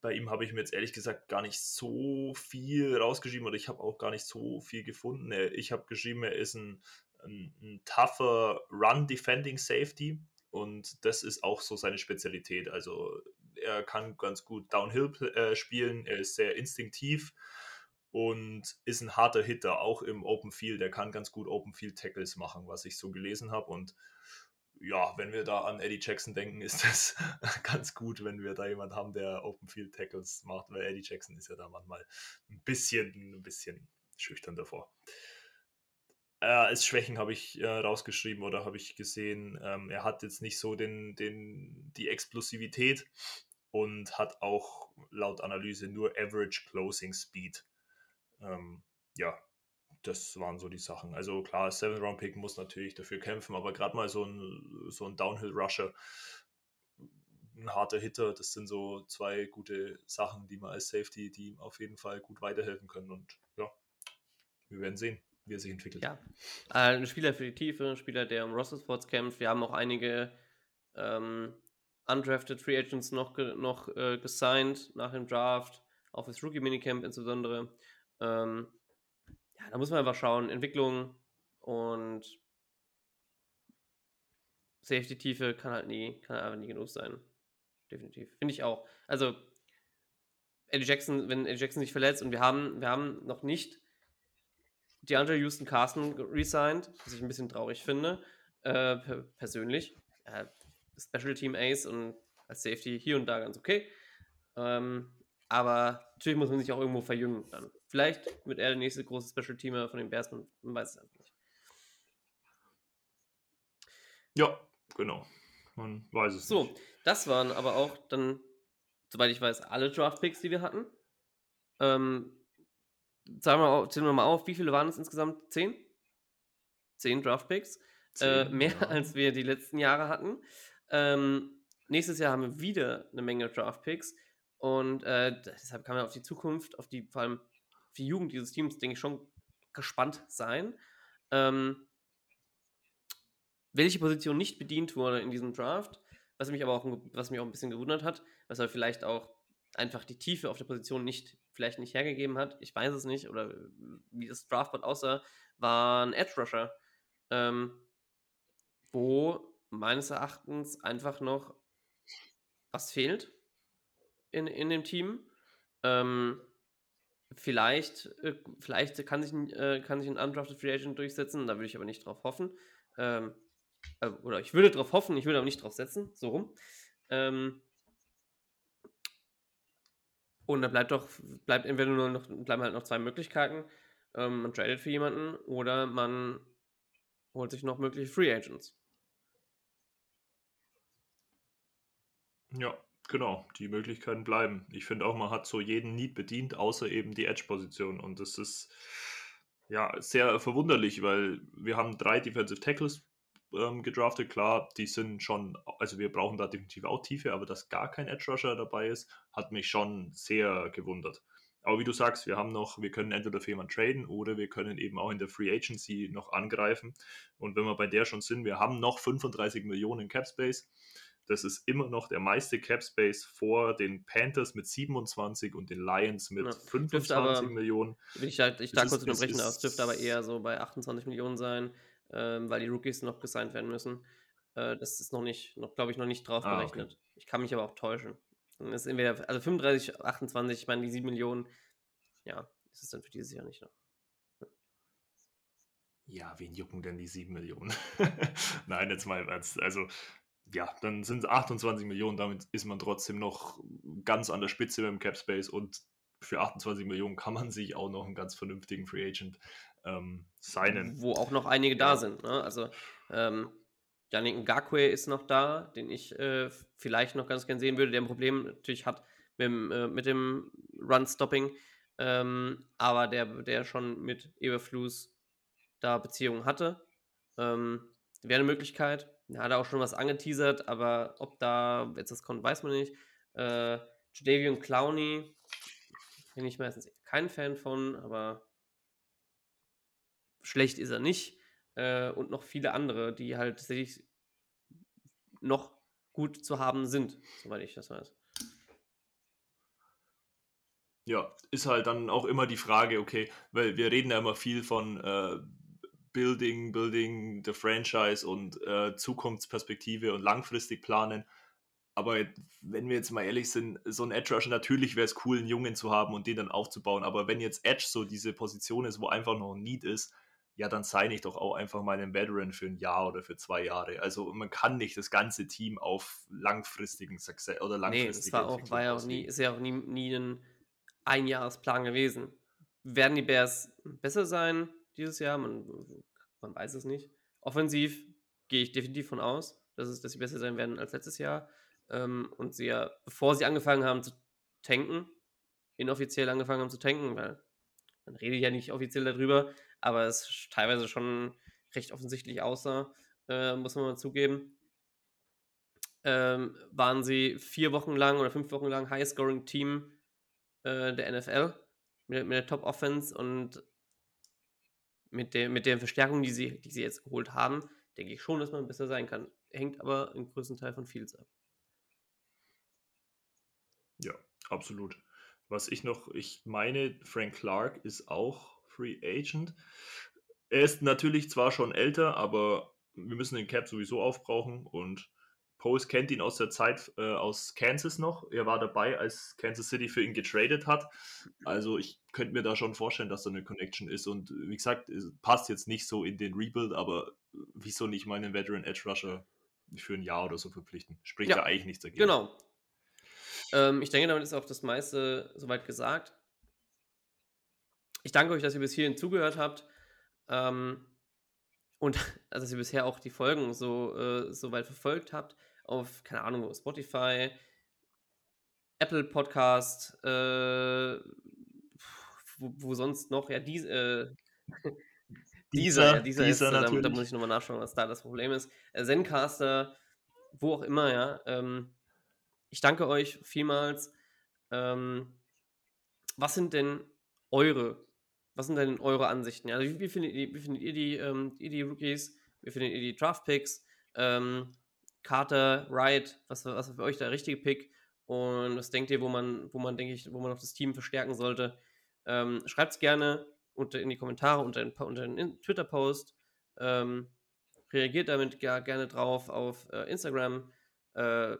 bei ihm habe ich mir jetzt ehrlich gesagt gar nicht so viel rausgeschrieben oder ich habe auch gar nicht so viel gefunden. Ich habe geschrieben, er ist ein, ein, ein tougher Run-Defending Safety und das ist auch so seine Spezialität. Also er kann ganz gut Downhill äh, spielen, er ist sehr instinktiv und ist ein harter Hitter, auch im Open Field. Er kann ganz gut Open Field Tackles machen, was ich so gelesen habe und ja, wenn wir da an Eddie Jackson denken, ist das ganz gut, wenn wir da jemand haben, der Open Field Tackles macht, weil Eddie Jackson ist ja da manchmal ein bisschen, ein bisschen schüchtern davor. Äh, als Schwächen habe ich äh, rausgeschrieben oder habe ich gesehen, ähm, er hat jetzt nicht so den, den, die Explosivität und hat auch laut Analyse nur Average Closing Speed. Ähm, ja, das waren so die Sachen. Also klar, Seven Round Pick muss natürlich dafür kämpfen, aber gerade mal so ein, so ein Downhill Rusher, ein harter Hitter, das sind so zwei gute Sachen, die man als Safety, die auf jeden Fall gut weiterhelfen können. Und ja, wir werden sehen, wie er sich entwickelt. Ja, äh, ein Spieler für die Tiefe, ein Spieler, der um Roster Sports kämpft. Wir haben auch einige ähm, undrafted Free Agents noch, noch äh, gesigned nach dem Draft, auch fürs Rookie Minicamp insbesondere. Ähm, ja, da muss man einfach schauen, Entwicklung und Safety-Tiefe kann halt nie, kann halt einfach nie genug sein. Definitiv. Finde ich auch. Also, Eddie Jackson, wenn Eddie Jackson sich verletzt und wir haben, wir haben noch nicht DeAndre Houston Carson resigned, was ich ein bisschen traurig finde, äh, persönlich. Äh, Special Team Ace und als Safety hier und da ganz okay. Ähm, aber natürlich muss man sich auch irgendwo verjüngen dann. Vielleicht wird er der nächste große Special Teamer von den Bears, man, weiß es einfach nicht. Ja, genau. Man weiß es so, nicht. So, das waren aber auch dann, soweit ich weiß, alle Draft Picks, die wir hatten. Ähm, sagen wir, zählen wir mal auf, wie viele waren es insgesamt? Zehn? Zehn Draft Picks. Äh, mehr ja. als wir die letzten Jahre hatten. Ähm, nächstes Jahr haben wir wieder eine Menge Draft Picks. Und äh, deshalb kann man auf die Zukunft, auf die, vor allem die Jugend dieses Teams, denke ich, schon gespannt sein. Ähm, welche Position nicht bedient wurde in diesem Draft, was mich aber auch, was mich auch ein bisschen gewundert hat, was aber vielleicht auch einfach die Tiefe auf der Position nicht, vielleicht nicht hergegeben hat, ich weiß es nicht, oder wie das Draftboard aussah, war ein Edge Rusher, ähm, wo meines Erachtens einfach noch was fehlt in, in dem Team. Ähm, vielleicht, äh, vielleicht kann sich, äh, kann sich ein Undrafted Free Agent durchsetzen, da würde ich aber nicht drauf hoffen. Ähm, äh, oder ich würde drauf hoffen, ich würde aber nicht drauf setzen, so rum. Ähm, und da bleibt doch, bleibt entweder nur noch, bleiben halt noch zwei Möglichkeiten. Ähm, man tradet für jemanden oder man holt sich noch mögliche Free Agents. Ja, genau, die Möglichkeiten bleiben. Ich finde auch, man hat so jeden Need bedient, außer eben die Edge-Position. Und das ist ja sehr verwunderlich, weil wir haben drei Defensive Tackles ähm, gedraftet. Klar, die sind schon, also wir brauchen da definitiv auch Tiefe, aber dass gar kein Edge Rusher dabei ist, hat mich schon sehr gewundert. Aber wie du sagst, wir haben noch, wir können entweder für jemanden traden oder wir können eben auch in der Free Agency noch angreifen. Und wenn wir bei der schon sind, wir haben noch 35 Millionen Cap Space. Das ist immer noch der meiste Cap Space vor den Panthers mit 27 und den Lions mit ja, 25 aber, Millionen. Ich, halt, ich da kurz unterbrechen, das dürfte aber eher so bei 28 Millionen sein ähm, weil die Rookies noch gesigned werden müssen. Äh, das ist noch nicht, noch, glaube ich, noch nicht drauf ah, berechnet. Okay. Ich kann mich aber auch täuschen. Dann ist entweder, also 35, 28, ich meine, die 7 Millionen, ja, ist es dann für dieses Jahr nicht noch. Ja, wen jucken denn die 7 Millionen? Nein, jetzt mal, also ja, dann sind es 28 Millionen, damit ist man trotzdem noch ganz an der Spitze beim Cap Space und für 28 Millionen kann man sich auch noch einen ganz vernünftigen Free Agent ähm, signen. Wo auch noch einige ja. da sind. Ne? Also ähm, Yannick Ngakwe ist noch da, den ich äh, vielleicht noch ganz gern sehen würde, der ein Problem natürlich hat mit, äh, mit dem Run-Stopping, ähm, aber der, der schon mit Eberflus da Beziehungen hatte. Ähm, Wäre eine Möglichkeit. Er hat auch schon was angeteasert, aber ob da jetzt das kommt, weiß man nicht. Äh, Jadavion Clowney bin ich meistens kein Fan von, aber schlecht ist er nicht. Äh, und noch viele andere, die halt tatsächlich noch gut zu haben sind, soweit ich das weiß. Ja, ist halt dann auch immer die Frage, okay, weil wir reden ja immer viel von äh, Building, Building the Franchise und äh, Zukunftsperspektive und langfristig planen. Aber wenn wir jetzt mal ehrlich sind, so ein Edge Rusher, natürlich wäre es cool, einen Jungen zu haben und den dann aufzubauen. Aber wenn jetzt Edge so diese Position ist, wo einfach noch ein Need ist, ja, dann sign ich doch auch einfach mal einen Veteran für ein Jahr oder für zwei Jahre. Also man kann nicht das ganze Team auf langfristigen Success oder langfristigen Nee, das war, auch, war ja auch nie, ist ja auch nie, nie ein Einjahresplan gewesen. Werden die Bears besser sein dieses Jahr? Man, man weiß es nicht. Offensiv gehe ich definitiv von aus, dass, es, dass sie besser sein werden als letztes Jahr. Ähm, und sie ja, bevor sie angefangen haben zu tanken, inoffiziell angefangen haben zu tanken, weil man redet ja nicht offiziell darüber, aber es teilweise schon recht offensichtlich aussah, äh, muss man mal zugeben. Ähm, waren sie vier Wochen lang oder fünf Wochen lang High-Scoring-Team äh, der NFL mit, mit der Top-Offense und mit der, mit der Verstärkung, die sie, die sie jetzt geholt haben, denke ich schon, dass man besser sein kann. Hängt aber im größten Teil von Fields ab. Ja, absolut. Was ich noch, ich meine, Frank Clark ist auch Free Agent. Er ist natürlich zwar schon älter, aber wir müssen den Cap sowieso aufbrauchen und Post kennt ihn aus der Zeit äh, aus Kansas noch. Er war dabei, als Kansas City für ihn getradet hat. Also ich könnte mir da schon vorstellen, dass da eine Connection ist. Und wie gesagt, es passt jetzt nicht so in den Rebuild, aber wieso nicht meinen Veteran Edge Rusher für ein Jahr oder so verpflichten? Spricht ja, Ja, eigentlich nichts dagegen. Genau. Ähm, ich denke, damit ist auch das meiste soweit gesagt. Ich danke euch, dass ihr bis hierhin zugehört habt. Ähm, und also, dass ihr bisher auch die Folgen so, äh, so weit verfolgt habt. Auf, keine Ahnung, Spotify, Apple Podcast, äh, wo, wo sonst noch? Ja, die, äh, dieser, dieser, ist, dieser äh, da, da muss ich nochmal nachschauen, was da das Problem ist. Äh, Zencaster, wo auch immer, ja. Ähm, ich danke euch vielmals. Ähm, was sind denn eure, was sind denn eure Ansichten? Ja, wie, wie, findet, ihr, wie findet ihr die, ähm, ihr die Rookies? Wie findet ihr die Draft-Picks? Ähm, Carter, Wright, was, was war für euch der richtige Pick? Und was denkt ihr, wo man, wo man, denke ich, wo man noch das Team verstärken sollte? Ähm, Schreibt es gerne unter, in die Kommentare unter den, unter den Twitter-Post. Ähm, reagiert damit gar, gerne drauf auf äh, Instagram. Äh,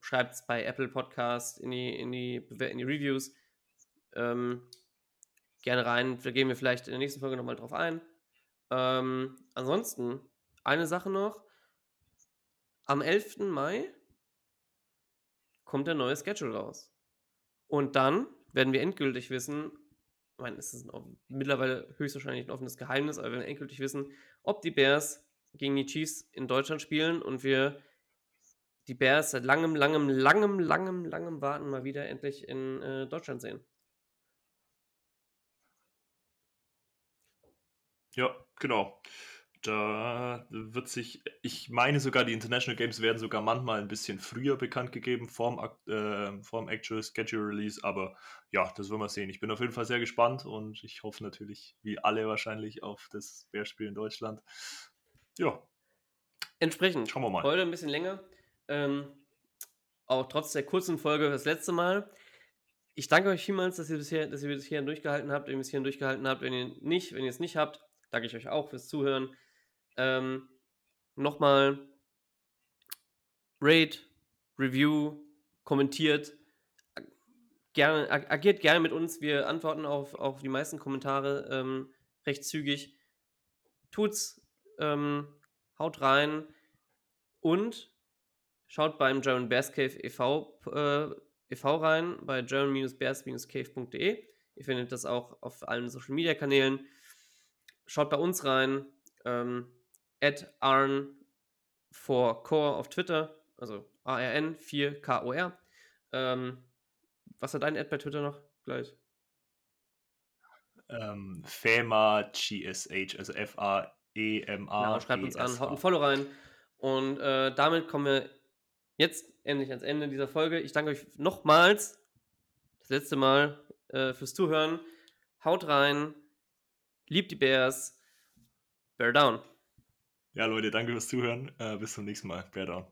Schreibt es bei Apple Podcast in die, in die, in die Reviews. Ähm, gerne rein. Da gehen wir vielleicht in der nächsten Folge nochmal drauf ein. Ähm, ansonsten, eine Sache noch. Am 11. Mai kommt der neue Schedule raus. Und dann werden wir endgültig wissen, ich meine, es ist ein, mittlerweile höchstwahrscheinlich ein offenes Geheimnis, aber wir werden endgültig wissen, ob die Bears gegen die Chiefs in Deutschland spielen und wir die Bears seit langem, langem, langem, langem, langem Warten mal wieder endlich in äh, Deutschland sehen. Ja, genau. Da wird sich, ich meine sogar, die International Games werden sogar manchmal ein bisschen früher bekannt gegeben vorm, äh, vorm Actual Schedule Release, aber ja, das werden wir sehen. Ich bin auf jeden Fall sehr gespannt und ich hoffe natürlich, wie alle wahrscheinlich, auf das Bearspiel in Deutschland. Ja, Entsprechend, Schauen wir mal. heute ein bisschen länger. Ähm, auch trotz der kurzen Folge das letzte Mal. Ich danke euch vielmals, dass ihr bisher, dass ihr bis hierhin durchgehalten habt, wenn ihr bis hierhin durchgehalten habt. Wenn ihr nicht, wenn ihr es nicht habt, danke ich euch auch fürs Zuhören. Ähm, Nochmal Rate, Review, kommentiert, gerne, ag- agiert gerne mit uns. Wir antworten auf, auf die meisten Kommentare ähm, recht zügig. Tut's, ähm, haut rein und schaut beim German Bears Cave e.V. Äh, e.V. rein, bei german-bears-cave.de. Ihr findet das auch auf allen Social Media Kanälen. Schaut bei uns rein, ähm, at arn 4core auf Twitter, also ARN 4KOR. Ähm, was hat dein Ad bei Twitter noch gleich? ähm, FEMA GSH, also F-A-E-M-A. Genau, schreibt uns an, haut ein. Follow rein. Und äh, damit kommen wir jetzt endlich ans Ende dieser Folge. Ich danke euch nochmals, das letzte Mal, äh, fürs Zuhören. Haut rein, liebt die Bears, Bear down. Ja, Leute, danke fürs Zuhören. Äh, bis zum nächsten Mal. Bear down.